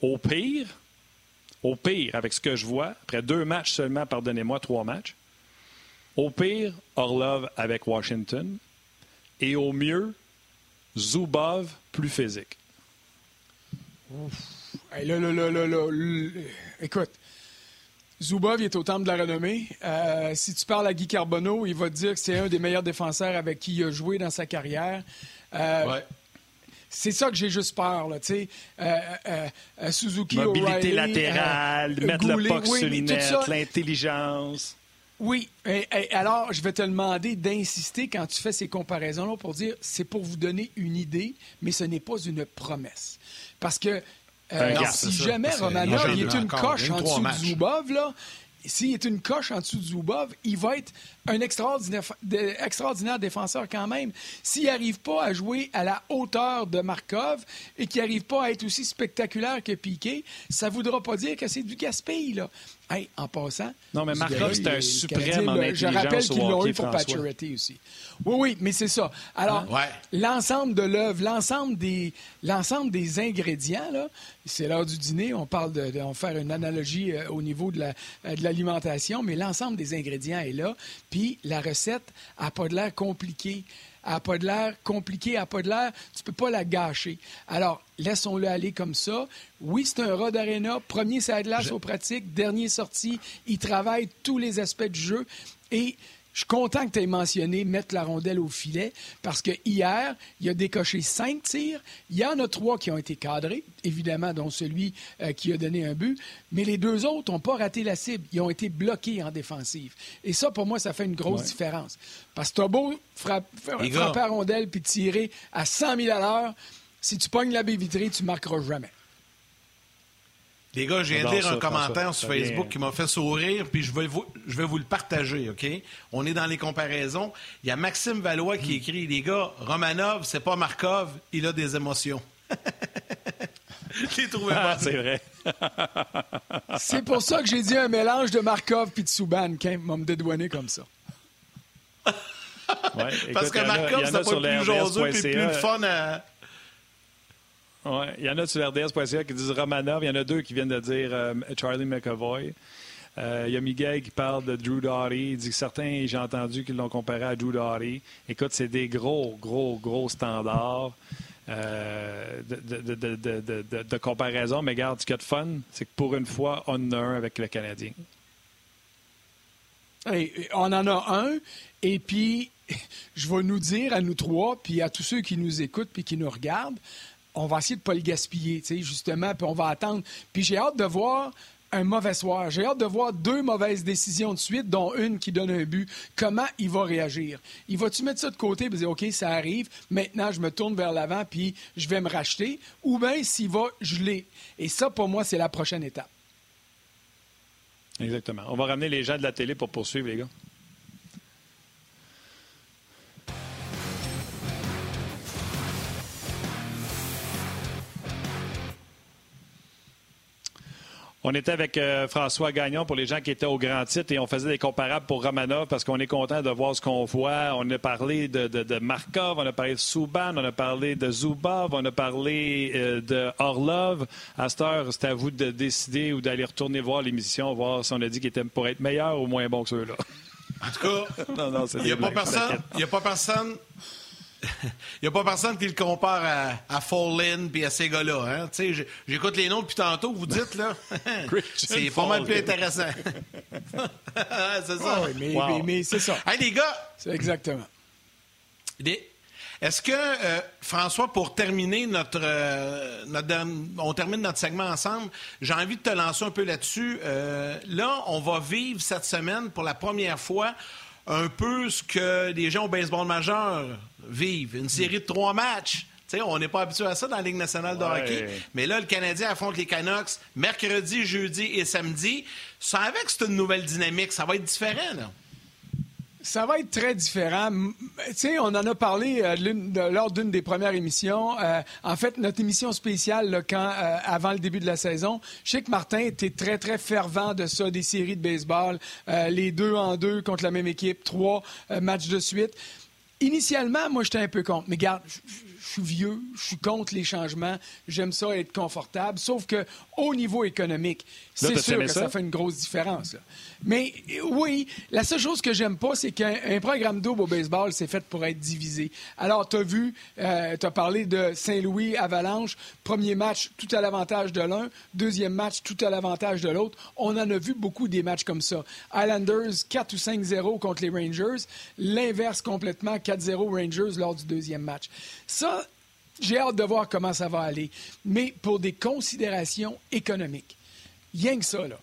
Au pire, au pire, avec ce que je vois, après deux matchs seulement, pardonnez-moi, trois matchs, au pire, Orlov avec Washington. Et au mieux, Zubov plus physique. là, là, là, là, Écoute, Zubov il est au temple de la renommée. Euh, si tu parles à Guy Carbonneau, il va te dire que c'est un des meilleurs défenseurs avec qui il a joué dans sa carrière. Euh, ouais. C'est ça que j'ai juste peur, là, tu sais. Euh, euh, euh Suzuki, Mobilité latérale, mettre le puck sur les l'intelligence. Oui. alors, je vais te demander d'insister quand tu fais ces comparaisons-là pour dire c'est pour vous donner une idée, mais ce n'est pas une promesse. Parce que si jamais Romanov est une coche en dessous de Zubov, là, s'il est une coche en dessous de Zubov, il va être un extraordinaire, extraordinaire défenseur quand même. S'il n'arrive pas à jouer à la hauteur de Markov et qu'il n'arrive pas à être aussi spectaculaire que Piqué, ça ne voudra pas dire que c'est du gaspille. Là. Hey, en passant. Non, mais Markov, c'est un suprême en intelligence. Je rappelle qu'ils l'ont eu pour Pacioretty aussi. Oui, oui, mais c'est ça. Alors, l'ensemble de l'œuvre, l'ensemble des, l'ensemble des ingrédients, là, c'est l'heure du dîner. On parle de, de faire une analogie euh, au niveau de, la, euh, de l'alimentation, mais l'ensemble des ingrédients est là. Puis la recette n'a pas de l'air compliquée n'a pas de l'air compliqué, n'a pas de l'air, tu peux pas la gâcher. Alors, laissons-le aller comme ça. Oui, c'est un Rod Arena, premier ça glace aux pratiques, dernier sorti, il travaille tous les aspects du jeu et je suis content que tu aies mentionné mettre la rondelle au filet parce que hier, il a décoché cinq tirs. Il y en a trois qui ont été cadrés, évidemment, dont celui euh, qui a donné un but. Mais les deux autres n'ont pas raté la cible. Ils ont été bloqués en défensive. Et ça, pour moi, ça fait une grosse différence. Parce que tu as beau frapper à rondelle puis tirer à 100 000 à l'heure, si tu pognes la baie vitrée, tu marqueras jamais. Les gars, j'ai viens de lire un commentaire sur Facebook qui m'a fait sourire, puis je vais, vous, je vais vous le partager, OK? On est dans les comparaisons. Il y a Maxime Valois qui écrit Les gars, Romanov, c'est pas Markov, il a des émotions. J'ai trouvé ah, C'est vrai. c'est pour ça que j'ai dit un mélange de Markov et de Souban, qui m'a me dédouané comme ça. Parce que Markov, c'est pas plus jaseux et plus fun à. Oui, il y en a sur RDS.ca qui disent Romanov. Il y en a deux qui viennent de dire euh, Charlie McAvoy. Euh, il y a Miguel qui parle de Drew Doughty. Il dit que certains, j'ai entendu qu'ils l'ont comparé à Drew Doughty. Écoute, c'est des gros, gros, gros standards. euh, de, comparaison, mais garde, ce qu'il y a de fun, c'est que pour une fois, on a un avec le Canadien. on en a un, et puis je vais nous dire à nous trois, puis à tous ceux qui nous écoutent puis qui nous regardent, on va essayer de ne pas le gaspiller, justement, puis on va attendre. Puis j'ai hâte de voir un mauvais soir. J'ai hâte de voir deux mauvaises décisions de suite, dont une qui donne un but. Comment il va réagir? Il va-tu mettre ça de côté et dire, OK, ça arrive, maintenant je me tourne vers l'avant puis je vais me racheter? Ou bien s'il va geler? Et ça, pour moi, c'est la prochaine étape. Exactement. On va ramener les gens de la télé pour poursuivre, les gars. On était avec euh, François Gagnon pour les gens qui étaient au grand titre et on faisait des comparables pour Romanov parce qu'on est content de voir ce qu'on voit. On a parlé de, Markov, on a parlé de Souban, on a parlé de Zubov, on a parlé euh, de Orlov. À cette heure, c'est à vous de décider ou d'aller retourner voir l'émission, voir si on a dit qu'il était pour être meilleur ou moins bon que ceux-là. En tout cas, il n'y a, a pas personne il n'y a pas personne qui le compare à, à Fallin puis à ces gars-là. Hein? J'écoute les noms depuis tantôt, vous dites, là. c'est pas mal plus intéressant. c'est ça. Ah mais, c'est ça. Hey, les gars! C'est exactement. Est-ce que, euh, François, pour terminer notre, euh, notre, On termine notre segment ensemble, j'ai envie de te lancer un peu là-dessus. Euh, là, on va vivre cette semaine pour la première fois un peu ce que les gens au baseball majeur vivent. Une série de trois matchs. on n'est pas habitué à ça dans la Ligue nationale de hockey. Mais là, le Canadien affronte les Canucks mercredi, jeudi et samedi. Ça avec c'est une nouvelle dynamique. Ça va être différent, là. Ça va être très différent. On en a parlé euh, lors d'une des premières émissions. Euh, en fait, notre émission spéciale, quand, euh, avant le début de la saison, je sais que Martin était très, très fervent de ça, des séries de baseball, les deux en deux contre la même équipe, trois matchs de suite. Initialement, moi, j'étais un peu contre. Mais garde, je suis vieux, je suis contre les changements, j'aime ça être confortable. Sauf que au niveau économique, c'est sûr que ça? fait une grosse différence. Mais oui, la seule chose que j'aime pas, c'est qu'un programme double au baseball, c'est fait pour être divisé. Alors, tu as vu, euh, tu as parlé de Saint-Louis, Avalanche, premier match tout à l'avantage de l'un, deuxième match tout à l'avantage de l'autre. On en a vu beaucoup des matchs comme ça. Islanders 4 ou 5-0 contre les Rangers, l'inverse complètement 4-0 Rangers lors du deuxième match. Ça, j'ai hâte de voir comment ça va aller. Mais pour des considérations économiques, rien que ça, là.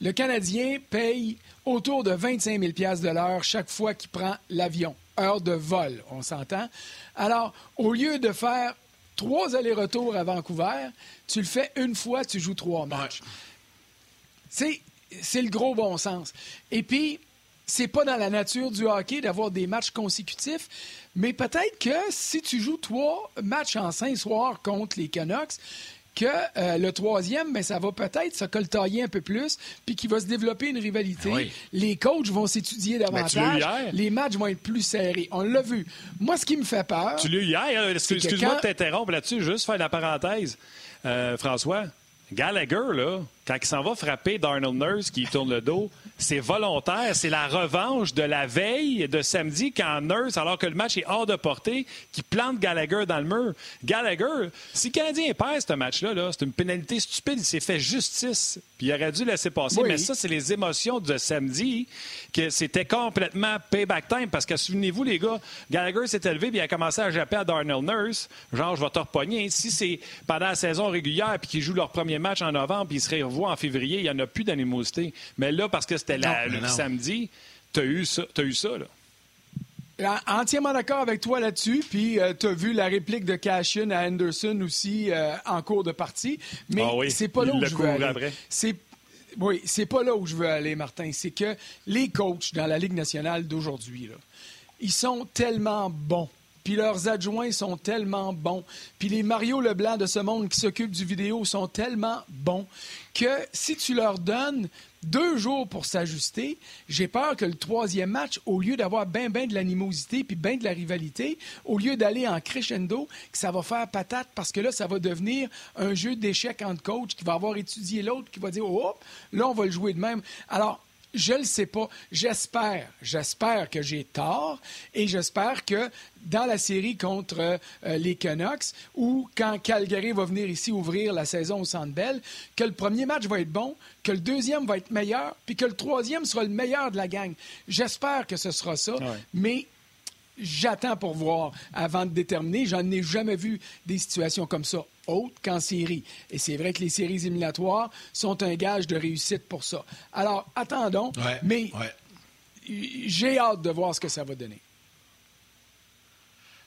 Le Canadien paye autour de 25 000 de l'heure chaque fois qu'il prend l'avion. Heure de vol, on s'entend. Alors, au lieu de faire trois allers-retours à Vancouver, tu le fais une fois, tu joues trois matchs. C'est le gros bon sens. Et puis, c'est pas dans la nature du hockey d'avoir des matchs consécutifs, mais peut-être que si tu joues trois matchs en cinq soirs contre les Canucks, que euh, le troisième, mais ben, ça va peut-être se coltailler un peu plus, puis qu'il va se développer une rivalité. Les coachs vont s'étudier davantage. Les matchs vont être plus serrés. On l'a vu. Moi, ce qui me fait peur. Tu l'as eu hier. Excuse-moi de t'interrompre là-dessus, juste faire la parenthèse. Euh, François, Gallagher, là, quand il s'en va frapper Darnell Nurse qui tourne le dos, c'est volontaire. C'est la revanche de la veille de samedi quand Nurse, alors que le match est hors de portée, qui plante Gallagher dans le mur. Gallagher, si le Canadien perd ce match-là, -là, c'est une pénalité stupide. Il s'est fait justice. Puis il aurait dû laisser passer. Mais ça, c'est les émotions de samedi, que c'était complètement payback time. Parce que souvenez-vous, les gars, Gallagher s'est élevé puis il a commencé à japper à Darnell Nurse. Genre, je vais te repogner. Si c'est pendant la saison régulière puis qu'ils jouent leur premier match en novembre puis ils seraient en février, il n'y en a plus d'animosité. Mais là, parce que c'était le samedi, tu as eu ça. As eu ça là. Entièrement d'accord avec toi là-dessus. Puis, euh, tu as vu la réplique de Cashin à Anderson aussi euh, en cours de partie. Mais ah c'est pas là où je veux aller. C'est oui, c'est pas là où je veux aller, Martin. C'est que les coachs dans la Ligue nationale d'aujourd'hui, ils sont tellement bons puis leurs adjoints sont tellement bons, puis les Mario Leblanc de ce monde qui s'occupent du vidéo sont tellement bons que si tu leur donnes deux jours pour s'ajuster, j'ai peur que le troisième match, au lieu d'avoir bien, bien de l'animosité puis bien de la rivalité, au lieu d'aller en crescendo, que ça va faire patate parce que là, ça va devenir un jeu d'échecs entre coachs qui va avoir étudié l'autre, qui va dire, oh, là, on va le jouer de même. Alors, Je ne le sais pas. J'espère, j'espère que j'ai tort et j'espère que dans la série contre euh, les Canucks ou quand Calgary va venir ici ouvrir la saison au Centre Bell, que le premier match va être bon, que le deuxième va être meilleur, puis que le troisième sera le meilleur de la gang. J'espère que ce sera ça, mais j'attends pour voir avant de déterminer. J'en ai jamais vu des situations comme ça autres qu'en série. Et c'est vrai que les séries éliminatoires sont un gage de réussite pour ça. Alors, attendons, mais j'ai hâte de voir ce que ça va donner.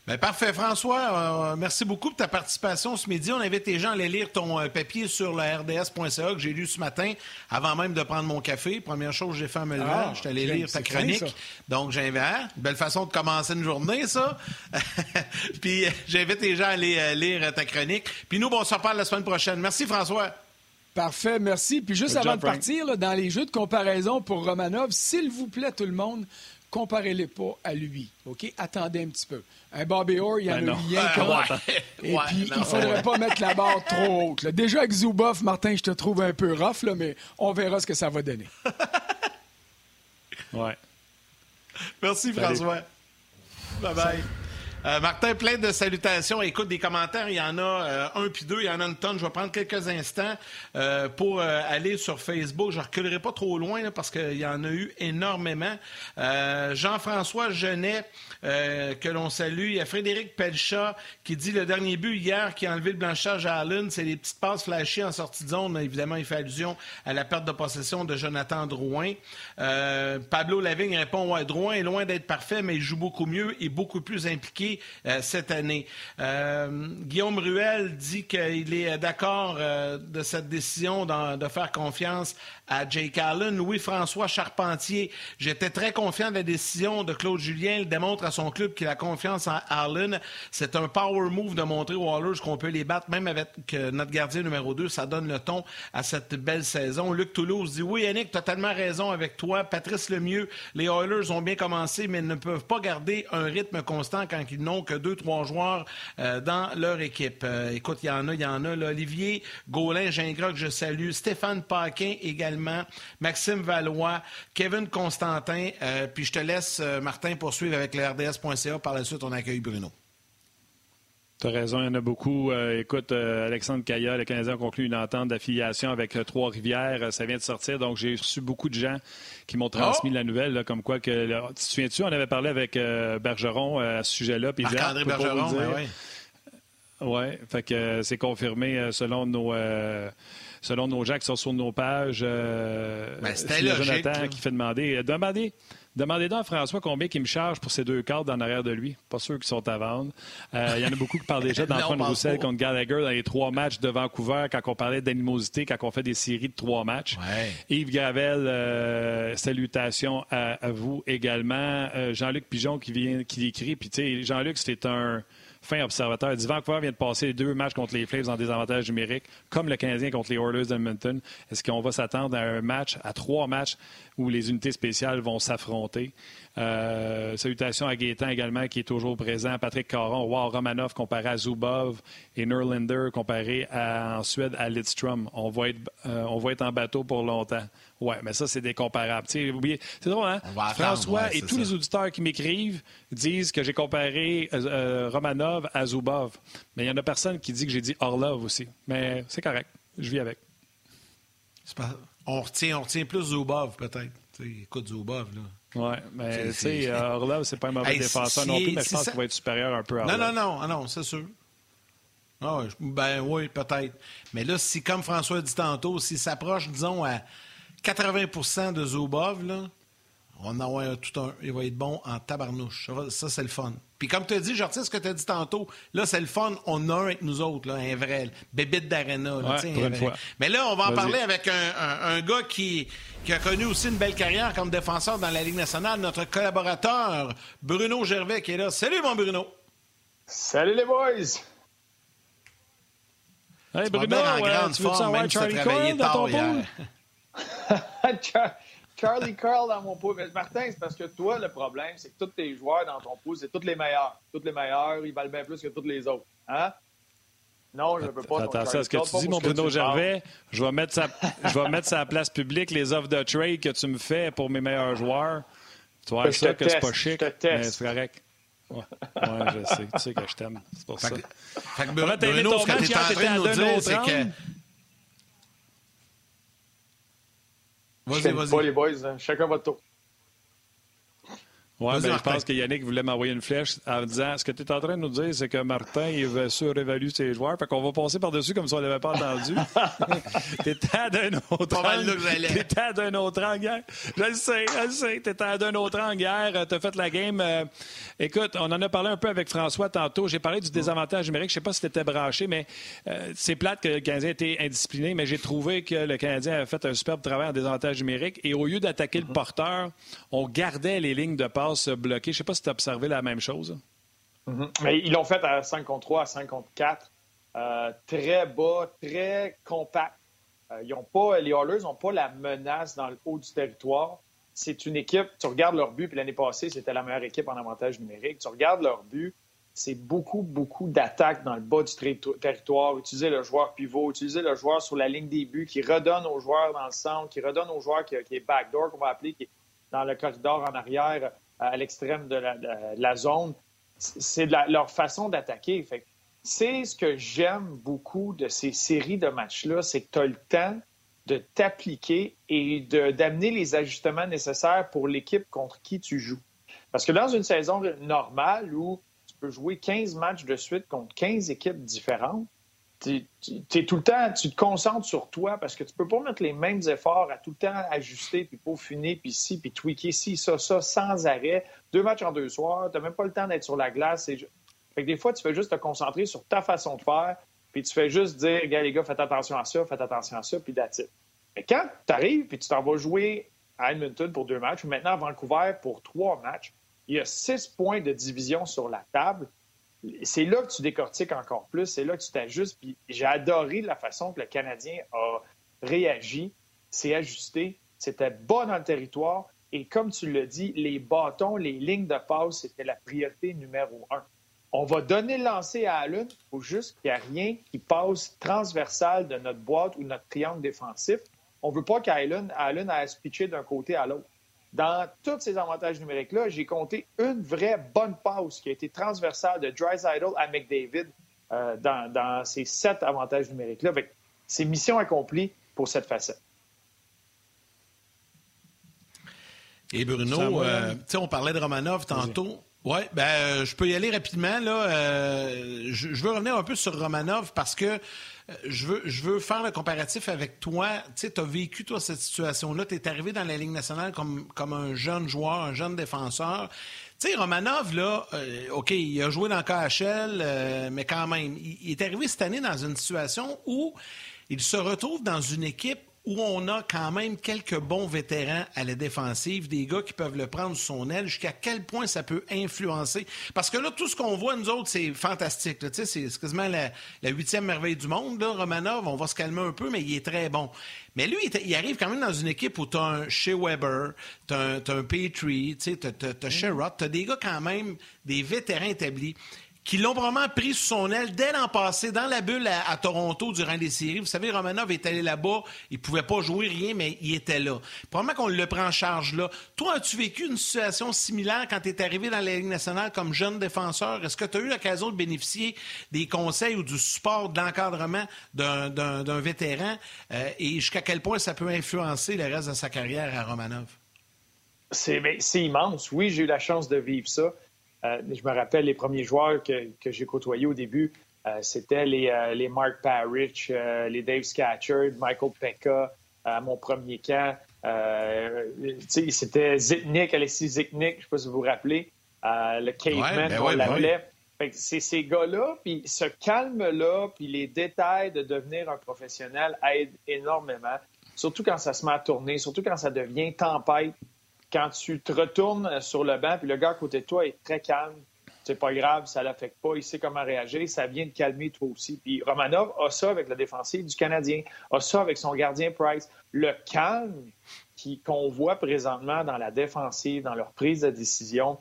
Bien, parfait, François. Euh, merci beaucoup pour ta participation ce midi. On invite les gens à aller lire ton euh, papier sur le rds.ca que j'ai lu ce matin avant même de prendre mon café. Première chose que j'ai fait en me levant, ah, je suis allé lire ta chronique. Donc, j'invite. Hein? Belle façon de commencer une journée, ça. Puis, j'invite les gens à aller euh, lire ta chronique. Puis, nous, bon, on se reparle la semaine prochaine. Merci, François. Parfait, merci. Puis juste avant de partir, dans les jeux de comparaison pour Romanov, s'il vous plaît, tout le monde, comparez-les pas à lui. OK? Attendez un petit peu. Un Bobby Orr, il y en ben a rien Et puis, il ne faudrait pas mettre la barre trop haute. Déjà, avec Zuboff, Martin, je te trouve un peu rough, là, mais on verra ce que ça va donner. ouais. Merci, François. Bye-bye. Euh, Martin, plein de salutations. Écoute, des commentaires, il y en a euh, un puis deux, il y en a une tonne. Je vais prendre quelques instants euh, pour aller sur Facebook. Je ne reculerai pas trop loin parce qu'il y en a eu énormément. Jean-François Genet, que l'on salue. Il y a Frédéric Pelchat qui dit le dernier but hier qui a enlevé le blanchage à Allen, c'est les petites passes flashées en sortie de zone. Évidemment, il fait allusion à la perte de possession de Jonathan Drouin. Pablo Lavigne répond ouais, Drouin est loin d'être parfait, mais il joue beaucoup mieux et beaucoup plus impliqué euh, cette année. Euh, Guillaume Ruel dit qu'il est d'accord euh, de cette décision de faire confiance à Jake Allen. Louis-François Charpentier, j'étais très confiant de la décision de Claude Julien. Il démontre à son club qu'il a confiance en Allen. C'est un power move de montrer aux Wallers qu'on peut les battre, même avec notre gardien numéro 2. Ça donne le ton à cette belle saison. Luc Toulouse dit Oui, Yannick, totalement raison avec toi. Patrice Lemieux, les Oilers ont bien commencé, mais ne peuvent pas garder un rythme constant quand ils n'ont que deux, trois joueurs euh, dans leur équipe. Euh, écoute, il y en a, il y en a. Olivier Gaulin, Gingras, je salue. Stéphane Paquin également. Maxime Valois, Kevin Constantin. Euh, puis je te laisse, Martin, poursuivre avec le RDS.ca. Par la suite, on accueille Bruno. Tu as raison, il y en a beaucoup. Euh, écoute, Alexandre Caillat, le Canadien a conclu une entente d'affiliation avec Trois-Rivières. ça vient de sortir, donc j'ai reçu beaucoup de gens qui m'ont transmis oh! la nouvelle, comme quoi que... tu te souviens-tu, on avait parlé avec Bergeron à ce sujet-là. Marc-André Bergeron, oui. Oui, fait que c'est confirmé selon nos selon nos gens qui sont sur nos pages. Euh, ben, C'était Jonathan qui fait demander. Euh, demandez. Donc à François combien il me charge pour ces deux cartes en arrière de lui. Pas sûr qu'ils sont à vendre. Euh, il y en a beaucoup qui parlent déjà d'Antoine Roussel contre Gallagher dans les trois matchs de Vancouver quand on parlait d'animosité, quand on fait des séries de trois matchs. Yves Gravel, salutations à, vous également. Jean-Luc Pigeon qui vient, qui écrit. Puis tu sais, Jean-Luc, c'est un fin observateur. Dit Vancouver vient de passer deux matchs contre les Flames en désavantage numérique, comme le Canadien contre les Oilers d'Edmonton. Est-ce qu'on va s'attendre à un match, à trois matchs où les unités spéciales vont s'affronter? Euh, salutations à Gaétan également, qui est toujours présent. Patrick Caron, wow, Romanov comparé à Zubov et Nerlander comparé à, en Suède à Lidstrom. On va, être, euh, on va être en bateau pour longtemps. Oui, mais ça, c'est des comparables. C'est drôle, hein? François et tous les auditeurs qui m'écrivent disent que j'ai comparé euh, euh, Romanov à Zubov. Mais il y en a personne qui dit que j'ai dit Orlov aussi. Mais c'est correct. Je vis avec. On, retient, on retient plus Zubov, peut-être. Écoute, Zubov, là. Oui, mais tu sais, euh, Orlov, c'est pas un mauvais défenseur non plus, mais je pense qu'il va être supérieur un peu à Non, non, non, ah non, c'est sûr. Ah, ben oui, peut-être. Mais là, si, comme François dit tantôt, s'il s'approche, disons, à 80% de Zubov, là, on a un, tout un, il va être bon en tabarnouche. Ça, c'est le fun. Puis comme tu as dit, je retiens ce que tu as dit tantôt. Là, c'est le fun. On a un avec nous autres, là, un vrai. Bébite d'arena. Mais là, on va en parler avec un, gars qui, qui, a connu aussi une belle carrière comme défenseur dans la Ligue nationale. Notre collaborateur, Bruno Gervais, qui est là. Salut, mon Bruno. Salut, les boys. Hey, Bruno, en grande tu forme, même Charlie Coyle dans ton hier. Charlie Carl dans mon pool. Mais Martin, c'est parce que toi, le problème, c'est que tous tes joueurs dans ton pool, c'est tous les meilleurs. Tous les meilleurs, ils valent bien plus que tous les autres. Hein? Non, je ne peux pas. Attention à ce que tu dis, mon Bruno Gervais. Je vais, mettre sa, je vais mettre sa place publique les offres de trade que tu me fais pour mes meilleurs joueurs. Tu vois ça que c'est pas chic, mais c'est correct. Ouais. je sais. Tu sais que je t'aime. C'est pour ça. fait que Bruno, ce que tu es en train de nous dire, c'est que... Vas-y, vas-y. les boys. Hein. Chacun votre tour. Oui, ben, je pense que Yannick voulait m'envoyer une flèche en disant ce que tu es en train de nous dire, c'est que Martin il veut surévaluer ses joueurs. Fait qu'on va passer par-dessus comme si on ne l'avait pas entendu. T'étais à d'un autre angle. T'étais à d'un autre angle hier. Je le sais, je le sais. T'étais à d'un autre angle hier. T'as fait la game. Euh, écoute, on en a parlé un peu avec François tantôt. J'ai parlé du désavantage numérique. Je sais pas si t'étais branché, mais euh, c'est plate que le Canadien était indiscipliné, mais j'ai trouvé que le Canadien avait fait un superbe travail en désavantage numérique. Et au lieu d'attaquer le porteur, on gardait les lignes de passe bloqué. Je ne sais pas si tu as observé la même chose. Mm-hmm. Mais ils l'ont fait à 5 contre 3, à 5 contre 4. Euh, très bas, très compact. Euh, ils ont pas, les Oilers n'ont pas la menace dans le haut du territoire. C'est une équipe, tu regardes leur but, puis l'année passée, c'était la meilleure équipe en avantage numérique. Tu regardes leur but, c'est beaucoup, beaucoup d'attaques dans le bas du territoire. Utiliser le joueur pivot, utiliser le joueur sur la ligne des buts, qui redonne aux joueurs dans le centre, qui redonne aux joueurs qui, qui est backdoor, qu'on va appeler, qui est dans le corridor en arrière à l'extrême de, la, zone. C'est leur façon d'attaquer. C'est ce que j'aime beaucoup de ces séries de matchs-là, c'est que tu as le temps de t'appliquer et d'amener les ajustements nécessaires pour l'équipe contre qui tu joues. Parce que dans une saison normale où tu peux jouer 15 matchs de suite contre 15 équipes différentes, tu tout le temps, tu te concentres sur toi parce que tu peux pas mettre les mêmes efforts à tout le temps ajuster, puis peaufiner, puis ci, puis tweaker ci, ça, ça, sans arrêt. Deux matchs en deux soirs, tu même pas le temps d'être sur la glace. Fait que des fois, tu fais juste te concentrer sur ta façon de faire, puis tu fais juste dire, gars, les gars, faites attention à ça, faites attention à ça, puis that's Mais quand tu arrives, puis tu t'en vas jouer à Edmonton pour deux matchs, ou maintenant à Vancouver pour trois matchs, il y a six points de division sur la table c'est là que tu décortiques encore plus, c'est là que tu t'ajustes. J'ai adoré la façon que le Canadien a réagi, s'est ajusté, c'était bas dans le territoire. Et comme tu l'as dit, les bâtons, les lignes de passe, c'était la priorité numéro un. On va donner le lancer à Allen. Faut juste qu'il n'y ait rien qui passe transversal de notre boîte ou notre triangle défensif. On ne veut pas qu'Allen Allen aille se pitcher d'un côté à l'autre. Dans tous ces avantages numériques-là, j'ai compté une vraie bonne passe qui a été transversale de Idol à McDavid euh, dans, ces sept avantages numériques-là. C'est mission accomplie pour cette facette. Et Bruno, euh, on parlait de Romanov tantôt. Oui, ben, euh, je peux y aller rapidement. Là. Euh, je, veux revenir un peu sur Romanov parce que euh, je, veux, je veux faire le comparatif avec toi. Tu as vécu, toi, cette situation-là. Tu es arrivé dans la Ligue nationale comme, un jeune joueur, un jeune défenseur. Tu sais, Romanov, là, OK, il a joué dans KHL, mais quand même, il est arrivé cette année dans une situation où il se retrouve dans une équipe où on a quand même quelques bons vétérans à la défensive, des gars qui peuvent le prendre sous son aile, jusqu'à quel point ça peut influencer. Parce que là, tout ce qu'on voit, nous autres, c'est fantastique. C'est quasiment la, huitième merveille du monde. Là, Romanov, on va se calmer un peu, mais il est très bon. Mais lui, il, arrive quand même dans une équipe où tu as un Shea Weber, tu as, un Petrie, tu as, as Sherrod, tu as des gars quand même, des vétérans établis qui l'ont vraiment pris sous son aile dès l'an passé, dans la bulle à, Toronto durant les séries. Vous savez, Romanov est allé là-bas, il pouvait pas jouer rien, mais il était là. Probablement qu'on le prend en charge là. Toi, as-tu vécu une situation similaire quand tu es arrivé dans la Ligue nationale comme jeune défenseur? Est-ce que tu as eu l'occasion de bénéficier des conseils ou du support, de l'encadrement d'un vétéran? Euh, et jusqu'à quel point ça peut influencer le reste de sa carrière à Romanov? C'est immense. Oui, j'ai eu la chance de vivre ça. Euh, je me rappelle les premiers joueurs que, j'ai côtoyés au début, euh, c'était les, euh, les, Mark Parrish, les Dave Scatcherd, Michael Pekka à mon premier camp. c'était Zitnik, Alexis Zitnik, je ne sais pas si vous vous rappelez, le caveman, ben on ben l'appelait. C'est ces gars-là, puis ce calme-là, puis les détails de devenir un professionnel aident énormément, surtout quand ça se met à tourner, surtout quand ça devient tempête quand tu te retournes sur le banc, puis le gars à côté de toi est très calme, c'est pas grave, ça l'affecte pas, il sait comment réagir, ça vient de calmer toi aussi. Puis Romanov a ça avec la défensive du Canadien, a ça avec son gardien Price. Le calme qu'on voit présentement dans la défensive, dans leur prise de décision,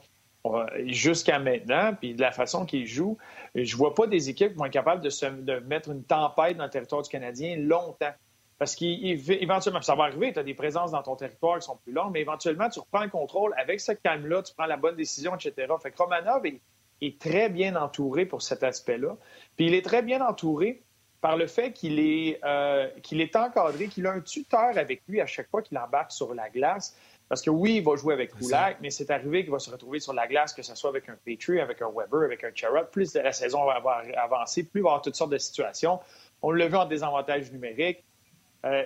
jusqu'à maintenant, puis de la façon qu'il joue, je vois pas des équipes qui vont être capables de, de mettre une tempête dans le territoire du Canadien longtemps. Parce qu'éventuellement, ça va arriver, tu as des présences dans ton territoire qui sont plus longues, mais éventuellement, tu reprends le contrôle. Avec ce calme-là, tu prends la bonne décision, etc. Fait que Romanov est, très bien entouré pour cet aspect-là. Puis il est très bien entouré par le fait qu'il est, euh, qu'il est encadré, qu'il a un tuteur avec lui à chaque fois qu'il embarque sur la glace. Parce que oui, il va jouer avec Kulak, mais c'est arrivé qu'il va se retrouver sur la glace, que ce soit avec un Petrie, avec un Weber, avec un Charrot. Plus la saison va avancer, plus il va y avoir toutes sortes de situations. On l'a vu en désavantage numérique. Euh,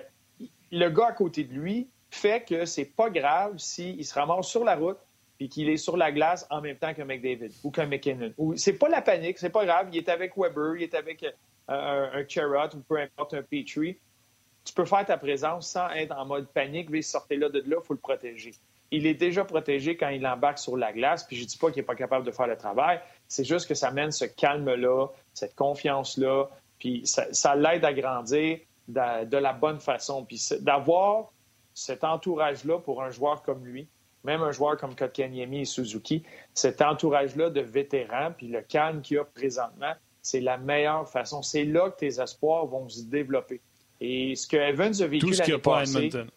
le gars à côté de lui fait que c'est pas grave s'il se ramasse sur la route et qu'il est sur la glace en même temps qu'un McDavid ou qu'un McKinnon. C'est pas la panique, c'est pas grave. Il est avec Weber, il est avec euh, un, un ou peu importe, un Petrie. Tu peux faire ta présence sans être en mode panique, mais sortez là de là, il faut le protéger. Il est déjà protégé quand il embarque sur la glace, puis je dis pas qu'il n'est pas capable de faire le travail, c'est juste que ça mène ce calme-là, cette confiance-là, puis ça l'aide à grandir de, la bonne façon. Puis d'avoir cet entourage-là pour un joueur comme lui, même un joueur comme Kotkaniemi et Suzuki, cet entourage-là de vétérans, puis le calme qu'il y a présentement, c'est la meilleure façon. C'est là que tes espoirs vont se développer. Et ce que Evans a vécu l'année passée... Edmonton.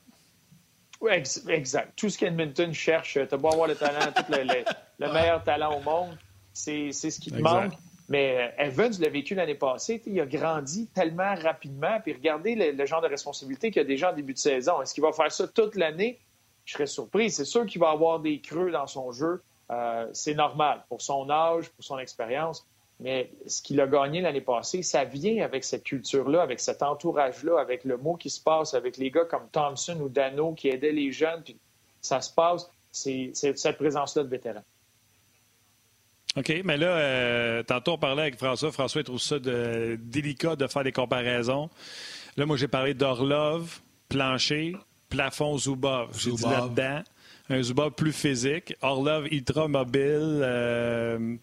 Oui, exact. Tout ce qu'Edmonton cherche, tu beau avoir le talent, tout le, meilleur talent au monde, c'est ce qui te manque. Mais euh, Evans l'a vécu l'année passée. Il a grandi tellement rapidement. Puis regardez le, genre de responsabilité qu'il a déjà en début de saison. Est-ce qu'il va faire ça toute l'année? Je serais surpris. C'est sûr qu'il va avoir des creux dans son jeu. Euh, c'est normal pour son âge, pour son expérience. Mais ce qu'il a gagné l'année passée, ça vient avec cette culture-là, avec cet entourage-là, avec le mot qui se passe, avec les gars comme Thompson ou Dano qui aidaient les jeunes. Puis ça se passe. C'est cette présence-là de vétérans. OK, mais là, euh, tantôt on parlait avec François. François trouve ça délicat de faire des comparaisons. Là, moi, j'ai parlé d'Orlov, plancher, plafond Zubov. J'ai dit là-dedans un Zubov plus physique, Orlov ultra mobile, euh,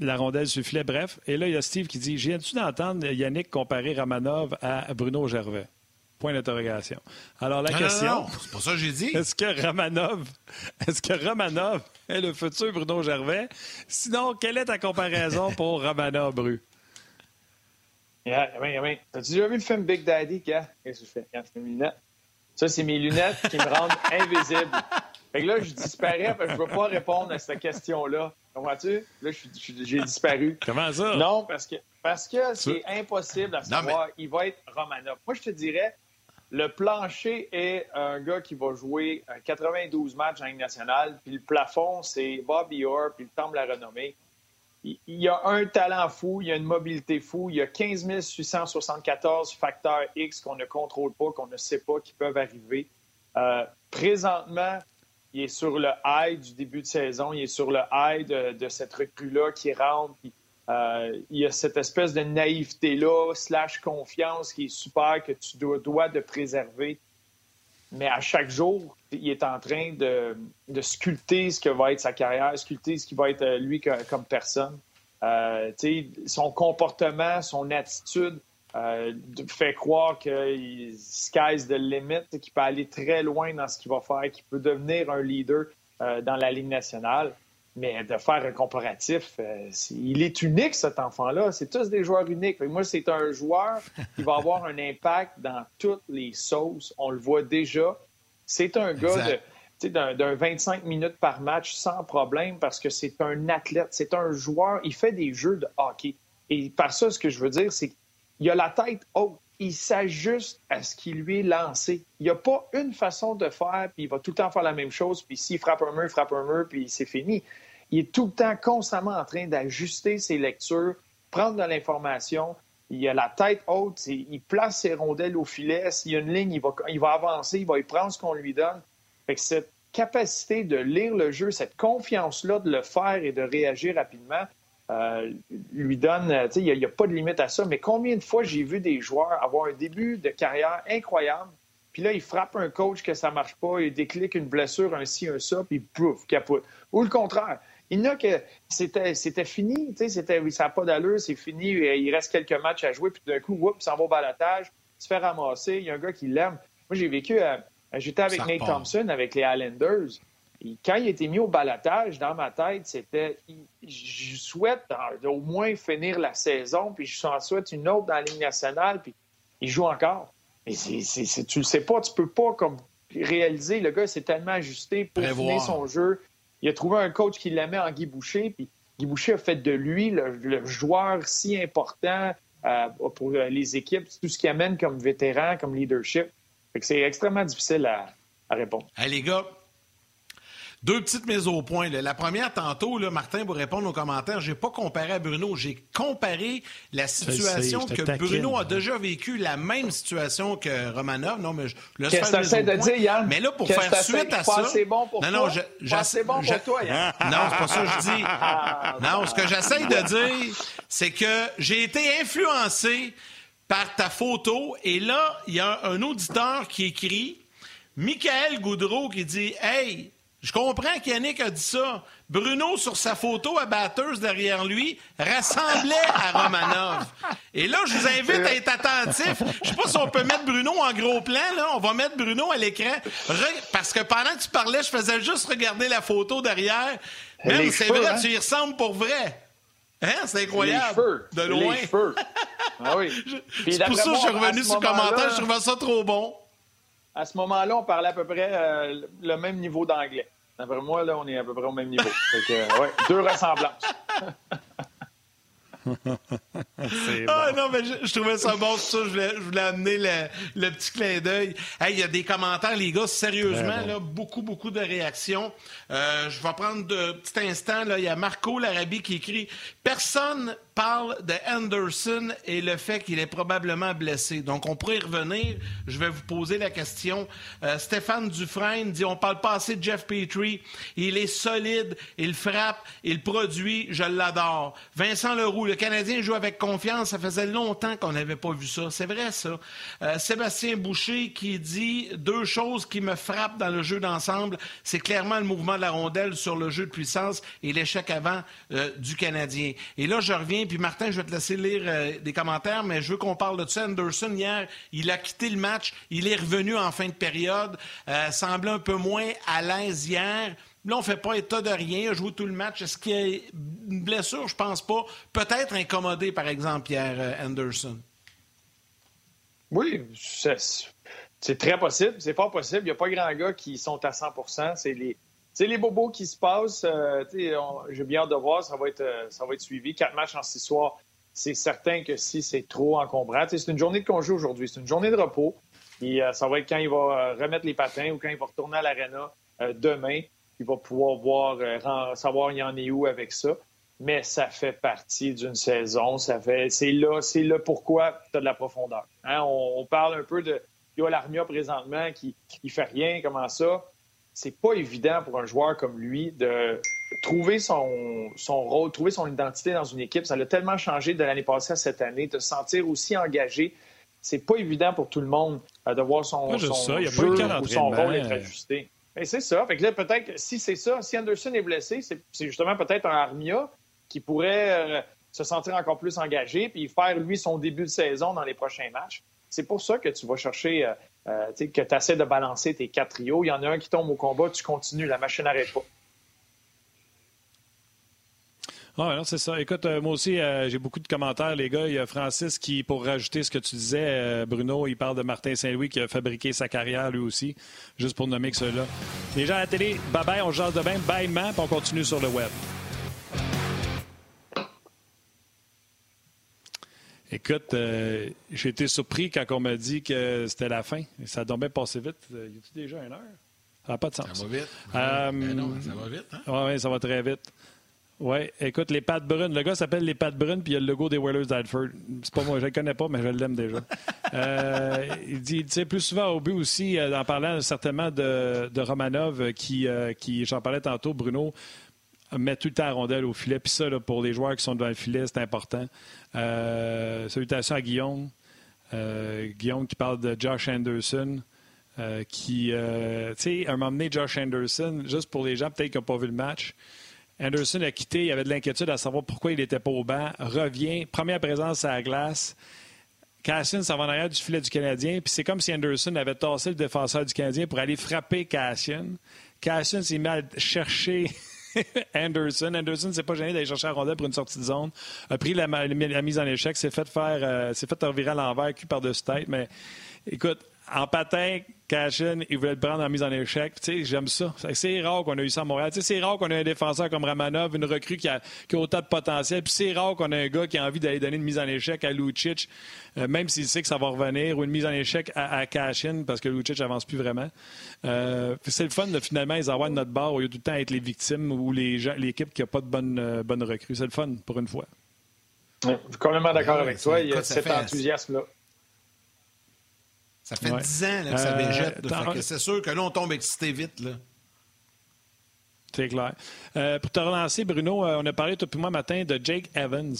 la rondelle suffit. Bref, et là, il y a Steve qui dit J'ai-tu d'entendre Yannick comparer Ramanov à Bruno Gervais? Point d'interrogation. Alors la question. Non, c'est pas ça que j'ai dit. Est-ce que Ramanov, est-ce que Ramanov est le futur Bruno Gervais? Sinon, quelle est ta comparaison pour Ramanov, Bru? Yeah, yeah, yeah. T'as-tu déjà vu le film Big Daddy? Qu'est-ce que je fais? c'est mes lunettes. Ça, c'est mes lunettes qui me rendent invisible. Fait que là, je disparais parce que je ne veux pas répondre à cette question-là. Comprends-tu? Là, j'ai disparu. Comment ça? Non, parce que parce que c'est impossible à savoir. Il va être Romanov. Moi, je te dirais, le plancher est un gars qui va jouer 92 matchs en Ligue nationale, puis le plafond, c'est Bobby Orr, puis le temps de la renommée. Il y a un talent fou, il y a une mobilité fou, il y a 15 874 facteurs X qu'on ne contrôle pas, qu'on ne sait pas, qui peuvent arriver. Euh, présentement, il est sur le high du début de saison, il est sur le high de, cette recrue-là qui rentre. Euh, il y a cette espèce de naïveté-là, slash confiance qui est super, que tu dois, de préserver. Mais à chaque jour, il est en train de, sculpter ce que va être sa carrière, sculpter ce qui va être euh, lui comme personne. Euh, son comportement, son attitude fait croire que sky's the limit, qu'il peut aller très loin dans ce qu'il va faire, qu'il peut devenir un leader dans la Ligue nationale. Mais de faire un comparatif, euh, il est unique, cet enfant-là. C'est tous des joueurs uniques. moi, c'est un joueur qui va avoir un impact dans toutes les sauces. On le voit déjà. C'est un gars d'un 25 minutes par match sans problème parce que c'est un athlète, c'est un joueur. Il fait des jeux de hockey. Et par ça, ce que je veux dire, c'est qu'il a la tête haute. Il s'ajuste à ce qui lui est lancé. Il n'y a pas une façon de faire, puis il va tout le temps faire la même chose, puis s'il frappe un mur, il frappe un mur, puis c'est fini il est tout le temps constamment en train d'ajuster ses lectures, prendre de l'information. Il a la tête haute, il place ses rondelles au filet. S'il y a une ligne, il va, avancer, il va y prendre ce qu'on lui donne. Cette capacité de lire le jeu, cette confiance-là de le faire et de réagir rapidement, euh, lui donne, il n'y a, pas de limite à ça, mais combien de fois j'ai vu des joueurs avoir un début de carrière incroyable, puis là, il frappe un coach que ça marche pas, il déclic une blessure, un ci, un ça, puis pouf, capote. Ou le contraire, il n'a que c'était, c'était fini, c'était, ça n'a pas d'allure, c'est fini, il reste quelques matchs à jouer, puis d'un coup, il s'en va au balatage, il se fait ramasser, il y a un gars qui l'aime. Moi, j'ai vécu, j'étais avec Nate Thompson, avec les Islanders. Puis quand il a été mis au balatage, dans ma tête, c'était je souhaite au moins finir la saison, puis je souhaite une autre dans la Ligue nationale, puis il joue encore. Mais c'est, tu le sais pas, tu peux pas comme réaliser. Le gars s'est tellement ajusté pour finir son jeu. Il a trouvé un coach qui l'aimait en Guy Boucher, puis Guy Boucher a fait de lui le, joueur si important euh, pour les équipes, tout ce qui amène comme vétéran, comme leadership. c'est extrêmement difficile à, répondre. Hey, les gars, deux petites mises au point. La première, tantôt, là, Martin, pour répondre aux commentaires, j'ai pas comparé à Bruno. J'ai comparé la situation que Bruno a déjà vécu, la même situation que Romanov. Non, mais je Qu'est-ce que de dire, Yann? Mais là, pour faire suite à ça... C'est bon pour non, non, je, c'est bon pour toi, Yann. Non, c'est pas ça que je dis. Ah, non, ce que j'essaie de dire, c'est que j'ai été influencé par ta photo. Et là, il y a un auditeur qui écrit, Michael Goudreau, qui dit Hey, je comprends qu'Yannick a dit ça. Bruno, sur sa photo à batteuse derrière lui, ressemblait à Romanov. Et là, je vous invite à être attentif. Je sais pas si on peut mettre Bruno en gros plan, là. On va mettre Bruno à l'écran. Parce que pendant que tu parlais, je faisais juste regarder la photo derrière. Même, c'est vrai, hein? tu y ressembles pour vrai. Hein? C'est incroyable. De loin. Ah oui. C'est pour ça que je suis revenu sur le commentaire. Je trouvais ça trop bon. À ce moment-là, on parlait à peu près euh, le même niveau d'anglais. D'après moi, là, on est à peu près au même niveau. ouais, deux ressemblances. ah non, mais je, trouvais ça bon, ça, je voulais, je voulais amener le, petit clin d'œil. Il y a des commentaires, les gars, sérieusement, là, beaucoup, beaucoup de réactions. Euh, je vais prendre de petit instant, il y a Marco Larabie qui écrit « Personne parle de Anderson et le fait qu'il est probablement blessé. Donc, on pourrait y revenir. Je vais vous poser la question. Euh, Stéphane Dufresne dit on parle pas assez de Jeff Petrie. Il est solide, il frappe, il produit, je l'adore. Vincent Leroux, le Canadien joue avec confiance. Ça faisait longtemps qu'on n'avait pas vu ça. C'est vrai, ça. Euh, Sébastien Boucher qui dit deux choses qui me frappent dans le jeu d'ensemble. C'est clairement le mouvement de la rondelle sur le jeu de puissance et l'échec avant euh, du Canadien. Et là, je reviens puis Martin, je vais te laisser lire euh, des commentaires, mais je veux qu'on parle de ça. Anderson, hier, il a quitté le match. Il est revenu en fin de période. Euh, semblait un peu moins à l'aise hier. Là, on ne fait pas état de rien. Il a joué tout le match. Est-ce qu'il y a une blessure? Je pense pas. Peut-être incommodé, par exemple, Pierre euh, Anderson. Oui, c'est très possible. C'est pas possible. Il n'y a pas grand gars qui sont à 100% C'est les c'est les bobos qui se passent. Euh, j'ai bien hâte de voir. Ça va être, euh, ça va être suivi. Quatre matchs en six soirs. C'est certain que si c'est trop encombrant, c'est une journée de congé aujourd'hui. C'est une journée de repos. Et euh, ça va être quand il va remettre les patins ou quand il va retourner à l'aréna demain. Il va pouvoir voir, savoir il y en est où avec ça. Mais ça fait partie d'une saison. Ça fait, c'est là, c'est là pourquoi tu as de la profondeur. Hein, on, parle un peu de Yolarmia présentement qui, qui fait rien. Comment ça? C'est pas évident pour un joueur comme lui de trouver son, son rôle, trouver son identité dans une équipe. Ça l'a tellement changé de l'année passée à cette année, de se sentir aussi engagé. C'est pas évident pour tout le monde euh, de voir son, son jeu ou son rôle être ajusté. c'est ça. Fait que là, peut-être, si c'est ça, si Anderson est blessé, c'est justement peut-être un Armia qui pourrait euh, se sentir encore plus engagé puis faire, lui, son début de saison dans les prochains matchs. C'est pour ça que tu vas chercher euh, euh, que tu essaies de balancer tes quatre trios. Il y en a un qui tombe au combat, tu continues, la machine n'arrête pas. Ah, non, c'est ça. Écoute, euh, moi aussi, euh, j'ai beaucoup de commentaires, les gars. Il y a Francis qui, pour rajouter ce que tu disais, Bruno, il parle de Martin Saint-Louis qui a fabriqué sa carrière lui aussi, juste pour nommer que cela. Les gens à la télé, bye bye, on jase de même, bye, man, puis on continue sur le web. Écoute, euh, j'ai été surpris quand on m'a dit que c'était la fin. Ça a bien passé vite. Euh, y a-t-il déjà une heure? Ça n'a pas de sens. Ça va vite. Euh, ben non, ça va vite. Hein? Oui, ça va très vite. Oui, écoute, les pattes brunes. Le gars s'appelle les pattes brunes, puis il y a le logo des Whalers d'Alford. C'est pas moi, je le connais pas, mais je l'aime déjà. il dit, tu sais, plus souvent au but aussi, en parlant certainement de, de Romanov, qui, qui j'en parlais tantôt, Bruno, met tout le temps la rondelle au filet. Puis ça, pour les joueurs qui sont devant le filet, c'est important. Euh, salutations à Guillaume. Euh, Guillaume qui parle de Josh Anderson. Euh, qui, tu sais, à un moment donné, Josh Anderson, juste pour les gens peut-être qui n'ont pas vu le match, Anderson a quitté, il avait de l'inquiétude à savoir pourquoi il n'était pas au banc, revient, première présence à la glace. Cassian s'en va en arrière du filet du Canadien, puis c'est comme si Anderson avait tassé le défenseur du Canadien pour aller frapper Cassian. Cashin s'est mis à chercher Anderson. Anderson s'est pas gêné d'aller chercher la rondelle pour une sortie de zone. A pris la, mise en échec, s'est fait faire, euh, s'est fait revirer à l'envers, cul par-dessus tête. Mais écoute, en patin, Cashin, il voulait le prendre en mise en échec. J'aime ça. C'est rare qu'on a eu ça à Montréal. C'est rare qu'on ait un défenseur comme Ramanov, une recrue qui a, qui a autant de potentiel. Puis c'est rare qu'on ait un gars qui a envie d'aller donner une mise en échec à Lucic, euh, même s'il sait que ça va revenir, ou une mise en échec à, à Cashin, parce que Lucic n'avance plus vraiment. Euh, c'est le fun de finalement les avoir de notre barre au lieu de tout le temps être les victimes ou l'équipe qui n'a pas de bonne, euh, bonne recrue. C'est le fun pour une fois. je suis complètement d'accord avec toi. Il y a cet enthousiasme-là. Ça fait dix ans que ça euh, végète. c'est sûr que là, on tombe excité vite. Là. C'est clair. Euh, pour te relancer, Bruno, euh, on a parlé tout le moi matin de Jake Evans,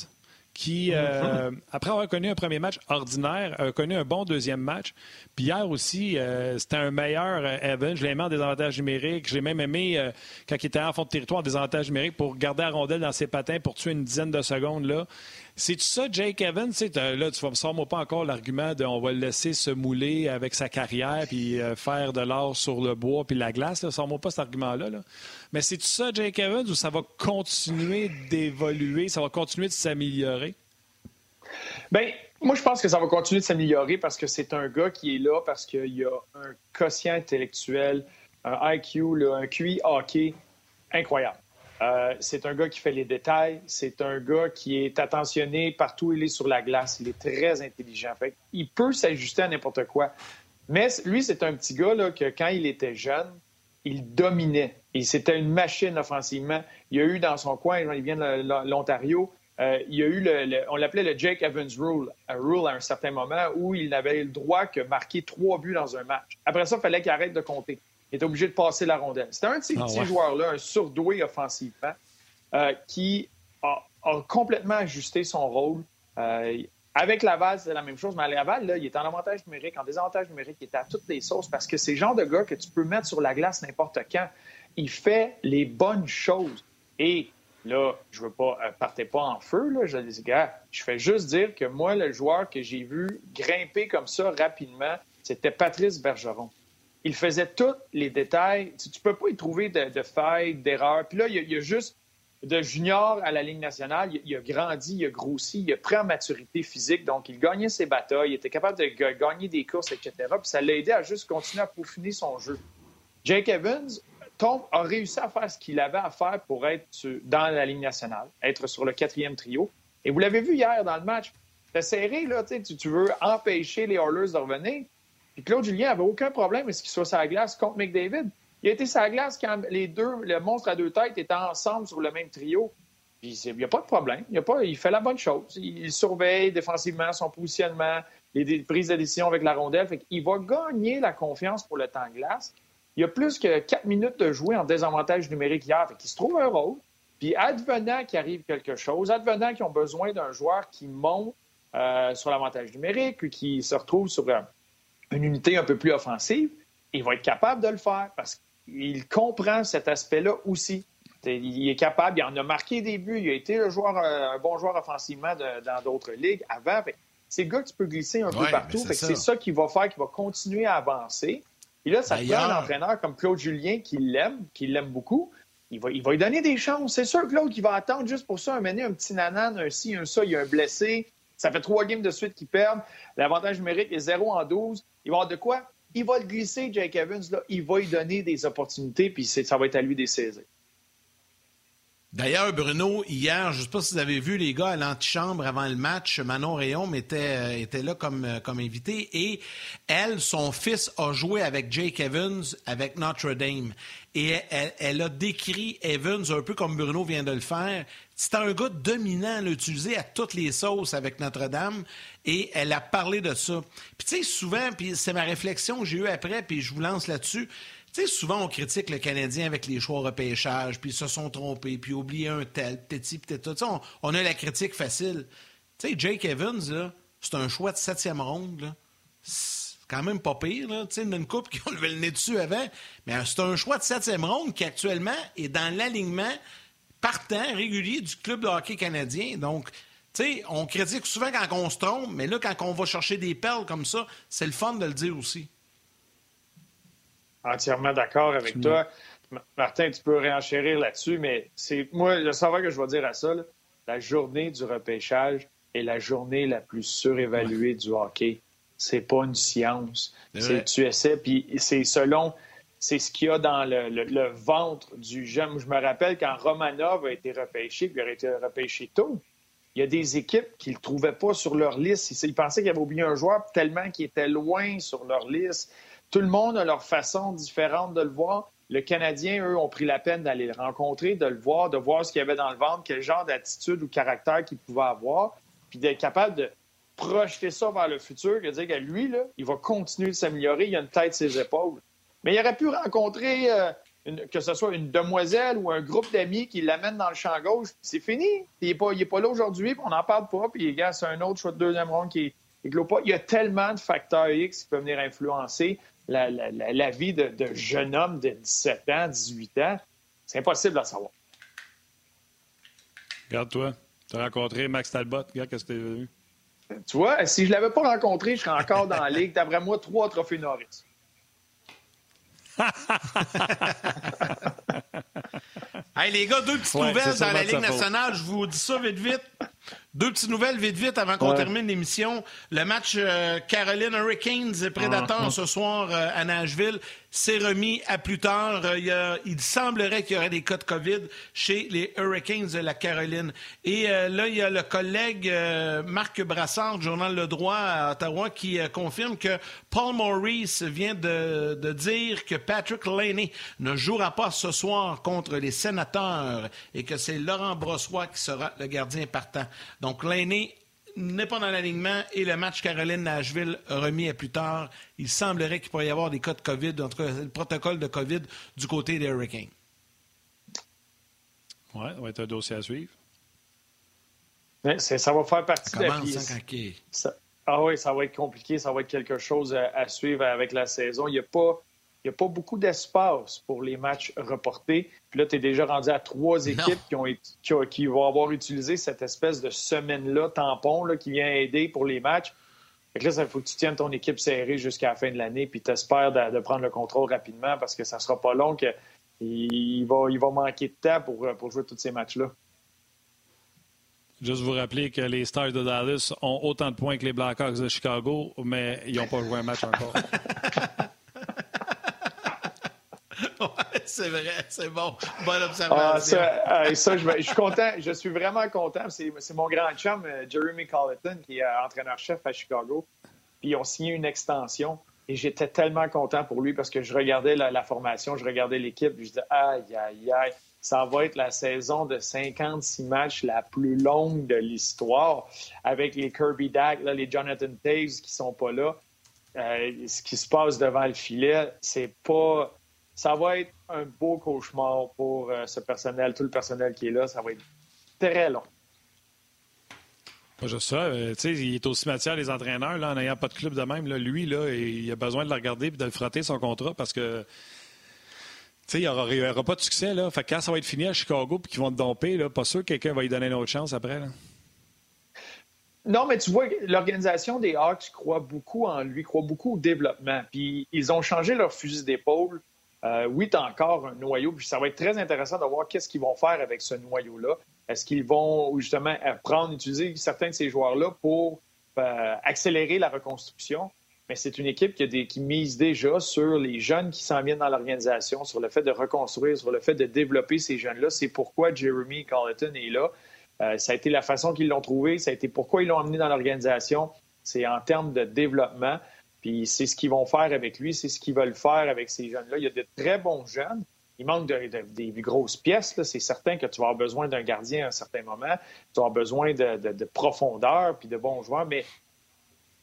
qui, mm-hmm. après avoir connu un premier match ordinaire, a connu un bon deuxième match. Puis hier aussi, c'était un meilleur Evans. Je l'ai aimé en désavantage numérique. J'ai même aimé, quand il était en fond de territoire, en désavantage numérique, pour garder la rondelle dans ses patins pour tuer une dizaine de secondes. là. C'est ça, Jake Evans? Là, tu ne sors pas encore l'argument de on va le laisser se mouler avec sa carrière puis euh, faire de l'or sur le bois puis la glace. Sors-moi pas cet argument-là. Mais c'est ça, Jake Evans, ou ça va continuer d'évoluer, ça va continuer de s'améliorer? Bien, moi, je pense que ça va continuer de s'améliorer parce que c'est un gars qui est là parce qu'il a un quotient intellectuel, un IQ, un QI hockey incroyable. Euh, c'est un gars qui fait les détails. C'est un gars qui est attentionné partout où il est sur la glace. Il est très intelligent. Fait il peut s'ajuster à n'importe quoi. Mais lui, c'est un petit gars que quand il était jeune, il dominait. Et c'était une machine offensivement. Il y a eu dans son coin, il vient de l'Ontario, euh, il y a eu, le, on l'appelait le Jake Evans Rule, un rule à un certain moment où il n'avait le droit que marquer trois buts dans un match. Après ça, il fallait qu'il arrête de compter. Était obligé de passer la rondelle. C'était un de ces ah, petits joueurs-là, un surdoué offensivement, euh, qui a, complètement ajusté son rôle. Euh, avec Laval, c'est la même chose, mais à Laval, là, il est en avantage numérique, en désavantage numérique, il est à toutes les sauces parce que c'est le genre de gars que tu peux mettre sur la glace n'importe quand. Il fait les bonnes choses. Et là, je veux pas, euh, partez pas en feu, là, je dis, gars, je fais juste dire que moi, le joueur que j'ai vu grimper comme ça rapidement, c'était Patrice Bergeron il faisait tous les détails. Tu ne peux pas y trouver de, failles, d'erreurs. Puis là, il y, a, juste de junior à la Ligue nationale, il, a grandi, il a grossi, il a pris en maturité physique. Donc, il gagnait ses batailles, il était capable de gagner des courses, etc. Puis ça l'a aidé à juste continuer à peaufiner son jeu. Jake Evans tombe, a réussi à faire ce qu'il avait à faire pour être dans la Ligue nationale, être sur le quatrième trio. Et vous l'avez vu hier dans le match. C'était serré, là, tu, tu veux empêcher les Oilers de revenir. Puis Claude Julien avait aucun problème à ce qu'il soit sur la glace contre McDavid. Il a été sur la glace quand les deux, le monstre à deux têtes étaient ensemble sur le même trio. Puis il n'y a pas de problème. Il, fait la bonne chose. Il, surveille défensivement son positionnement, les prises de décision avec la rondelle. Fait il va gagner la confiance pour le temps de glace. Il a plus que quatre minutes de jouer en désavantage numérique hier. Fait qu'il se trouve un rôle. Puis advenant qu'il arrive quelque chose, advenant qu'ils ont besoin d'un joueur qui monte euh, sur l'avantage numérique, qui se retrouve sur une unité un peu plus offensive, il va être capable de le faire parce qu'il comprend cet aspect-là aussi. Il est capable, il en a marqué des buts, il a été le joueur, euh, un bon joueur offensivement dans d'autres ligues avant. C'est le gars que tu peux glisser un peu partout. C'est ça, qui va faire qu'il va continuer à avancer. Et là, ça prend un entraîneur comme Claude Julien qui l'aime, qui l'aime beaucoup. Il va, il va lui donner des chances. C'est sûr, Claude, qui va attendre juste pour ça, un mener un petit nanan, un ci, un ça, il y a un blessé. Ça fait trois games de suite qu'il perdent. L'avantage numérique est 0 en 12. Il va avoir de quoi? Il va le glisser, Jake Evans. Là. Il va lui donner des opportunités, puis ça va être à lui de saisir. D'ailleurs, Bruno, hier, je ne sais pas si vous avez vu les gars à l'antichambre avant le match, Manon Rayon était, euh, était là comme, euh, comme invité et elle, son fils, a joué avec Jake Evans avec Notre Dame. Et elle, a décrit Evans un peu comme Bruno vient de le faire. C'était un gars dominant, l'utiliser à toutes les sauces avec Notre-Dame, et elle a parlé de ça. Puis tu sais, souvent, puis c'est ma réflexion que j'ai eue après, puis je vous lance là-dessus. Tu sais, souvent, on critique le Canadien avec les choix repêchage, puis ils se sont trompés, puis oublié un tel, petit, petit, tout. On, on a la critique facile. Tu sais, Jake Evans, là, c'est un choix de septième ronde, là quand même pas pire. Là. Tu sais, une coupe qui ont levé le nez dessus avant. Mais c'est un choix de septième ronde qui actuellement est dans l'alignement partant régulier du club de hockey canadien. Donc, sais, on critique souvent quand on se trompe, mais là, quand on va chercher des perles comme ça, c'est le fun de le dire aussi. Entièrement d'accord avec toi. Martin, tu peux réenchérir là-dessus, mais c'est moi, le savoir que je vais dire à ça, la journée du repêchage est la journée la plus surévaluée du hockey. C'est pas une science. C'est tu essaies, puis c'est selon c'est ce qu'il y a dans le, ventre du jeune. Je me rappelle quand Romanov a été repêché, puis il a été repêché tôt. Il y a des équipes qui ne trouvaient pas sur leur liste. Ils pensaient qu'il avait oublié un joueur tellement qu'il était loin sur leur liste. Tout le monde a leur façon différente de le voir. Le Canadien, eux, ont pris la peine d'aller le rencontrer, de le voir, de voir ce qu'il y avait dans le ventre, quel genre d'attitude ou caractère qu'il pouvait avoir, puis d'être capable de projeter ça vers le futur, de dire que lui, il va continuer de s'améliorer, il a une tête sur ses épaules. Mais il aurait pu rencontrer, euh, que ce soit une demoiselle ou un groupe d'amis qui l'amène dans le champ gauche. C'est fini. Il n'est pas, pas, là aujourd'hui, on n'en parle pas. Puis, gars, c'est un autre choix de deuxième ronde qui est pas. Il y a tellement de facteurs X qui peuvent venir influencer la, vie de, de jeunes hommes de 17 ans, 18 ans. C'est impossible à savoir. Regarde-toi. Tu as rencontré Max Talbot. Regarde ce que tu es venu. Tu vois, si je ne l'avais pas rencontré, je serais encore dans la ligue. D'après moi, trois trophées Norris. hey, les gars, deux petites nouvelles dans la Ligue nationale. Je vous dis ça vite, vite. Deux petites nouvelles vite vite avant qu'on termine l'émission. Le match euh, Caroline Hurricanes et Predators ah, ah. ce soir euh, à Nashville s'est remis à plus tard. Euh, il, semblerait qu'il y aurait des cas de COVID chez les Hurricanes de la Caroline. Et là, il y a le collègue Marc Brassard, Journal Le Droit à Ottawa, qui confirme que Paul Maurice vient de, de dire que Patrick Laney ne jouera pas ce soir contre les sénateurs et que c'est Laurent Brossois qui sera le gardien partant. Donc, l'aîné n'est pas dans l'alignement et le match Caroline-Nashville remis à plus tard. Il semblerait qu'il pourrait y avoir des cas de COVID, en tout cas, le protocole de COVID du côté des Hurricanes. Oui, ça va être un dossier à suivre. ça va faire partie de la hein, Ah oui, ça va être compliqué, ça va être quelque chose à suivre avec la saison. Il n'y a pas il n'y a pas beaucoup d'espace pour les matchs reportés. Puis là, tu es déjà rendu à trois équipes qui, ont, qui, vont avoir utilisé cette espèce de semaine-là, tampon, là, qui vient aider pour les matchs. Fait que là, il faut que tu tiennes ton équipe serrée jusqu'à la fin de l'année, puis tu espères de, prendre le contrôle rapidement parce que ça ne sera pas long qu'il il va, il va manquer de temps pour, pour jouer tous ces matchs-là. Juste vous rappeler que les Stars de Dallas ont autant de points que les Blackhawks de Chicago, mais ils n'ont pas joué un match encore. c'est vrai, c'est bon. Bonne observation. Ah, ça, je, suis content, je suis vraiment content. C'est mon grand chum, euh, Jeremy Colleton, qui est euh, entraîneur-chef à Chicago. Puis ils ont signé une extension. Et j'étais tellement content pour lui parce que je regardais la, formation, je regardais l'équipe, je disais aïe, aïe, aïe, ça va être la saison de 56 matchs la plus longue de l'histoire avec les Kirby Dack, les Jonathan Taves qui sont pas là. Euh, ce qui se passe devant le filet, c'est pas ça va être un beau cauchemar pour euh, ce personnel, tout le personnel qui est là. Ça va être très long. Pas juste ça. Euh, sais, il est aussi matière les entraîneurs, là, en n'ayant pas de club de même. Là, lui, là, il a besoin de le regarder et de le frotter son contrat parce que il n'y aura, pas de succès. Là. Fait quand ça va être fini à Chicago et qu'ils vont te domper, là, pas sûr que quelqu'un va lui donner une autre chance après. Là. Non, mais tu vois, l'organisation des Hawks croit beaucoup en lui, croit beaucoup au développement. Puis ils ont changé leur fusil d'épaule euh, oui, encore un noyau, ça va être très intéressant de voir qu'est-ce qu'ils vont faire avec ce noyau-là. Est-ce qu'ils vont justement prendre, utiliser certains de ces joueurs-là pour euh, accélérer la reconstruction? Mais c'est une équipe qui, qui, mise déjà sur les jeunes qui s'en viennent dans l'organisation, sur le fait de reconstruire, sur le fait de développer ces jeunes-là. C'est pourquoi Jeremy Colleton est là. Euh, ça a été la façon qu'ils l'ont trouvé, ça a été pourquoi ils l'ont amené dans l'organisation. C'est en termes de développement. Puis c'est ce qu'ils vont faire avec lui, c'est ce qu'ils veulent faire avec ces jeunes-là. Il y a de très bons jeunes. Il manque des grosses pièces. C'est certain que tu vas avoir besoin d'un gardien à un certain moment. Tu vas avoir besoin de, profondeur puis de bons joueurs. Mais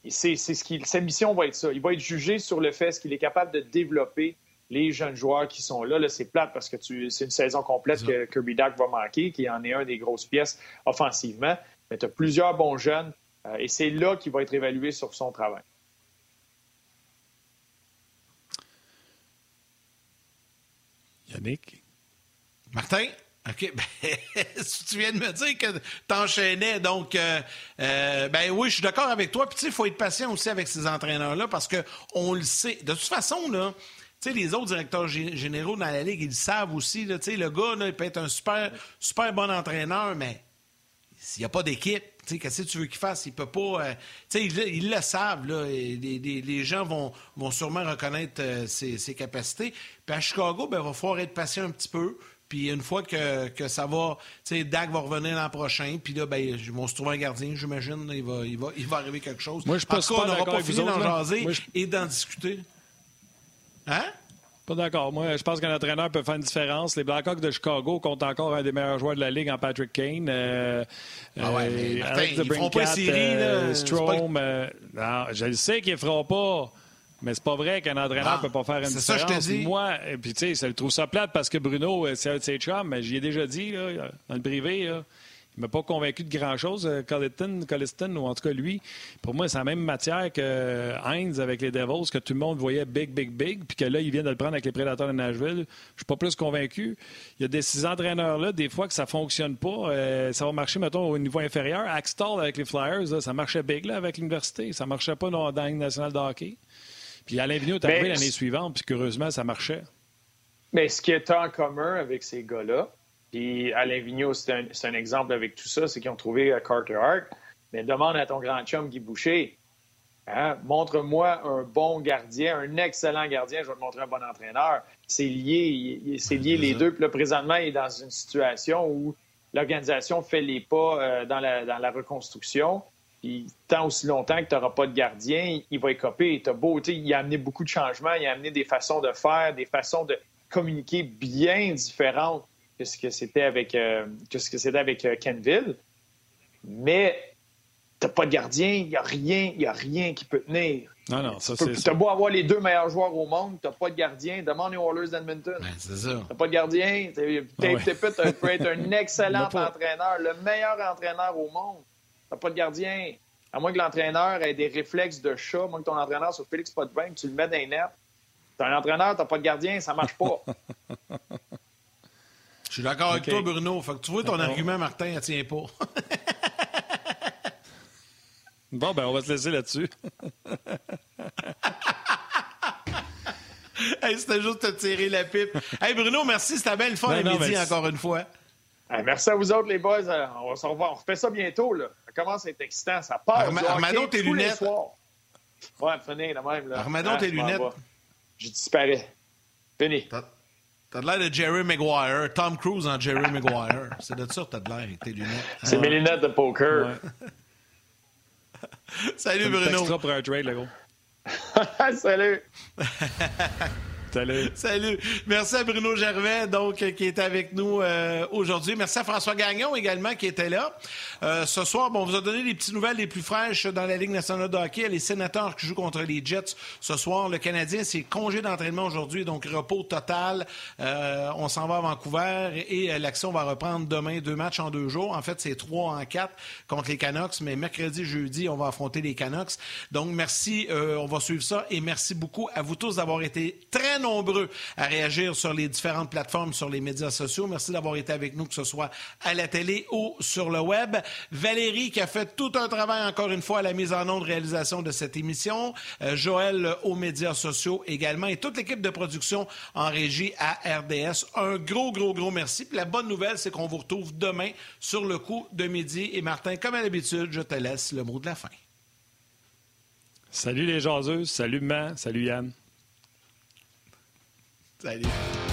c'est ce qui, sa mission va être ça. Il va être jugé sur le fait qu'il est capable de développer les jeunes joueurs qui sont là. Là, c'est plate parce que c'est une saison complète que Kirby Duck va manquer, qui en est un des grosses pièces offensivement. Mais tu as plusieurs bons jeunes euh, et c'est là qu'il va être évalué sur son travail. Martin? OK. Ben, tu viens de me dire que t'enchaînais, donc, euh, euh, ben oui, je suis d'accord avec toi. Puis, tu sais, il faut être patient aussi avec ces entraîneurs-là parce qu'on le sait. De toute façon, là, sais, les autres directeurs généraux dans la Ligue, ils le savent aussi. Là, le gars, là, il peut être un super, super bon entraîneur, mais s'il n'y a pas d'équipe, qu'est-ce que tu veux qu'il fasse? Il peut pas. Euh, ils, ils, le savent. Là, les, les, gens vont, vont sûrement reconnaître euh, ses, ses, capacités. Puis à Chicago, ben, il va falloir être patient un petit peu. Puis une fois que, que ça va, tu sais, Dak va revenir l'an prochain. Puis là, ben, ils vont se trouver un gardien, j'imagine. Il va, il, va, il va arriver quelque chose. Moi, je pense on n'aura pas fini d'en jaser et d'en discuter. Hein? Pas d'accord. Moi, je pense qu'un entraîneur peut faire une différence. Les Blackhawks de Chicago comptent encore un des meilleurs joueurs de la Ligue en Patrick Kane. Euh, ah ouais, mais euh, Martin, ils feront pas série, euh, Strom, euh, non, je le sais qu'ils ne feront pas. Mais c'est pas vrai qu'un entraîneur ne ah, peut pas faire une différence. C'est ça, je te dis. Moi, et puis tu sais, je trouve ça plate parce que Bruno, c'est un de ses chums, mais j'y ai déjà dit, là, dans le privé, là, il m'a pas convaincu de grand-chose, euh, Colliston, ou en tout cas lui. Pour moi, c'est la même matière que Heinz avec les Devils, que tout le monde voyait big, big, big, puis que là, il vient de le prendre avec les Prédateurs de Nashville. Je suis pas plus convaincu. Il y a des six entraîneurs-là, des fois que ça fonctionne pas. Euh, ça va marcher, mettons, au niveau inférieur. Axtall avec les Flyers, ça marchait big là, avec l'université. Ça marchait pas dans, la Ligue nationale de hockey. Puis Alain Vigneault est arrivé l'année suivante, puis curieusement, ça marchait. Mais ce qui est en commun avec ces gars-là, puis Alain Vigneault, c'est un, exemple avec tout ça, c'est qu'ils ont trouvé euh, Carter Hart. Mais demande à ton grand chum Guy Boucher, hein, montre-moi un bon gardien, un excellent gardien, je vais te montrer un bon entraîneur. C'est lié, c'est lié les deux. Puis là, présentement, il est dans une situation où l'organisation fait les pas euh, dans, la, reconstruction. Puis tant aussi longtemps que tu n'auras pas de gardien, il va écoper. T'as beau, il a amené beaucoup de changements, il a amené des façons de faire, des façons de communiquer bien différentes que ce que c'était avec, euh, que ce que c'était avec euh, Kenville. Mais t'as pas de gardien, il n'y a rien, il a rien qui peut tenir. Non, non, ça c'est. T'as beau avoir les deux meilleurs joueurs au monde, t'as pas de gardien. Demande aux Oilers d'Edmonton. Ben, c'est ça. T'as pas de gardien. T'es, ah peut être un excellent entraîneur, le meilleur entraîneur au monde. T'as pas de gardien. À moins que l'entraîneur ait des réflexes de chat, à moins que ton entraîneur soit Félix Potvin, tu le mets dans les nets. T'as un entraîneur, t'as pas de gardien, ça marche pas. Je suis d'accord avec toi, Bruno. Fait que tu vois, ton argument, Martin, elle tient pas. bon, ben, on va se laisser là-dessus. hey, c'était juste te tirer la pipe. Hey, Bruno, merci. C'était bien le fun à midi, encore une fois. merci à vous autres, les boys. Euh, on va se revoir. On refait ça bientôt. Là. Ça commence à être excitant. Ça part. Armado, tes lunettes. Ouais, fini, la même. Là. Armado, tes lunettes. Je disparais. Fini. T'as de l'air de Jerry Maguire, Tom Cruise en Jerry Maguire. C'est de ça que t'as de l'air avec tes lunettes. C'est mes lunettes de poker. Salut Bruno. Extra pour un trade, le gros. Salut. Salut. Salut. Merci à Bruno Gervais, donc, qui est avec nous euh, aujourd'hui. Merci à François Gagnon également, qui était là. Euh, ce soir, bon, on vous a donné les petites nouvelles les plus fraîches dans la Ligue nationale de hockey. Les sénateurs qui jouent contre les Jets ce soir. Le Canadien, c'est congé d'entraînement aujourd'hui, donc repos total. Euh, on s'en va à Vancouver et l'action va reprendre demain, deux matchs en deux jours. En fait, c'est trois en quatre contre les Canucks, mais mercredi, jeudi, on va affronter les Canucks. Donc, merci, on va suivre ça et merci beaucoup à vous tous d'avoir été très nombreux à réagir sur les différentes plateformes, sur les médias sociaux. Merci d'avoir été avec nous, que ce soit à la télé ou sur le web. Valérie qui a fait tout un travail encore une fois à la mise en onde, réalisation de cette émission. Euh, Joël aux médias sociaux également et toute l'équipe de production en régie à RDS. Un gros, gros, gros merci. Puis la bonne nouvelle, c'est qu'on vous retrouve demain sur le coup de midi. Et Martin, comme à l'habitude, je te laisse le mot de la fin. Salut les jaseuses, salut Man, salut Yann. Exciting.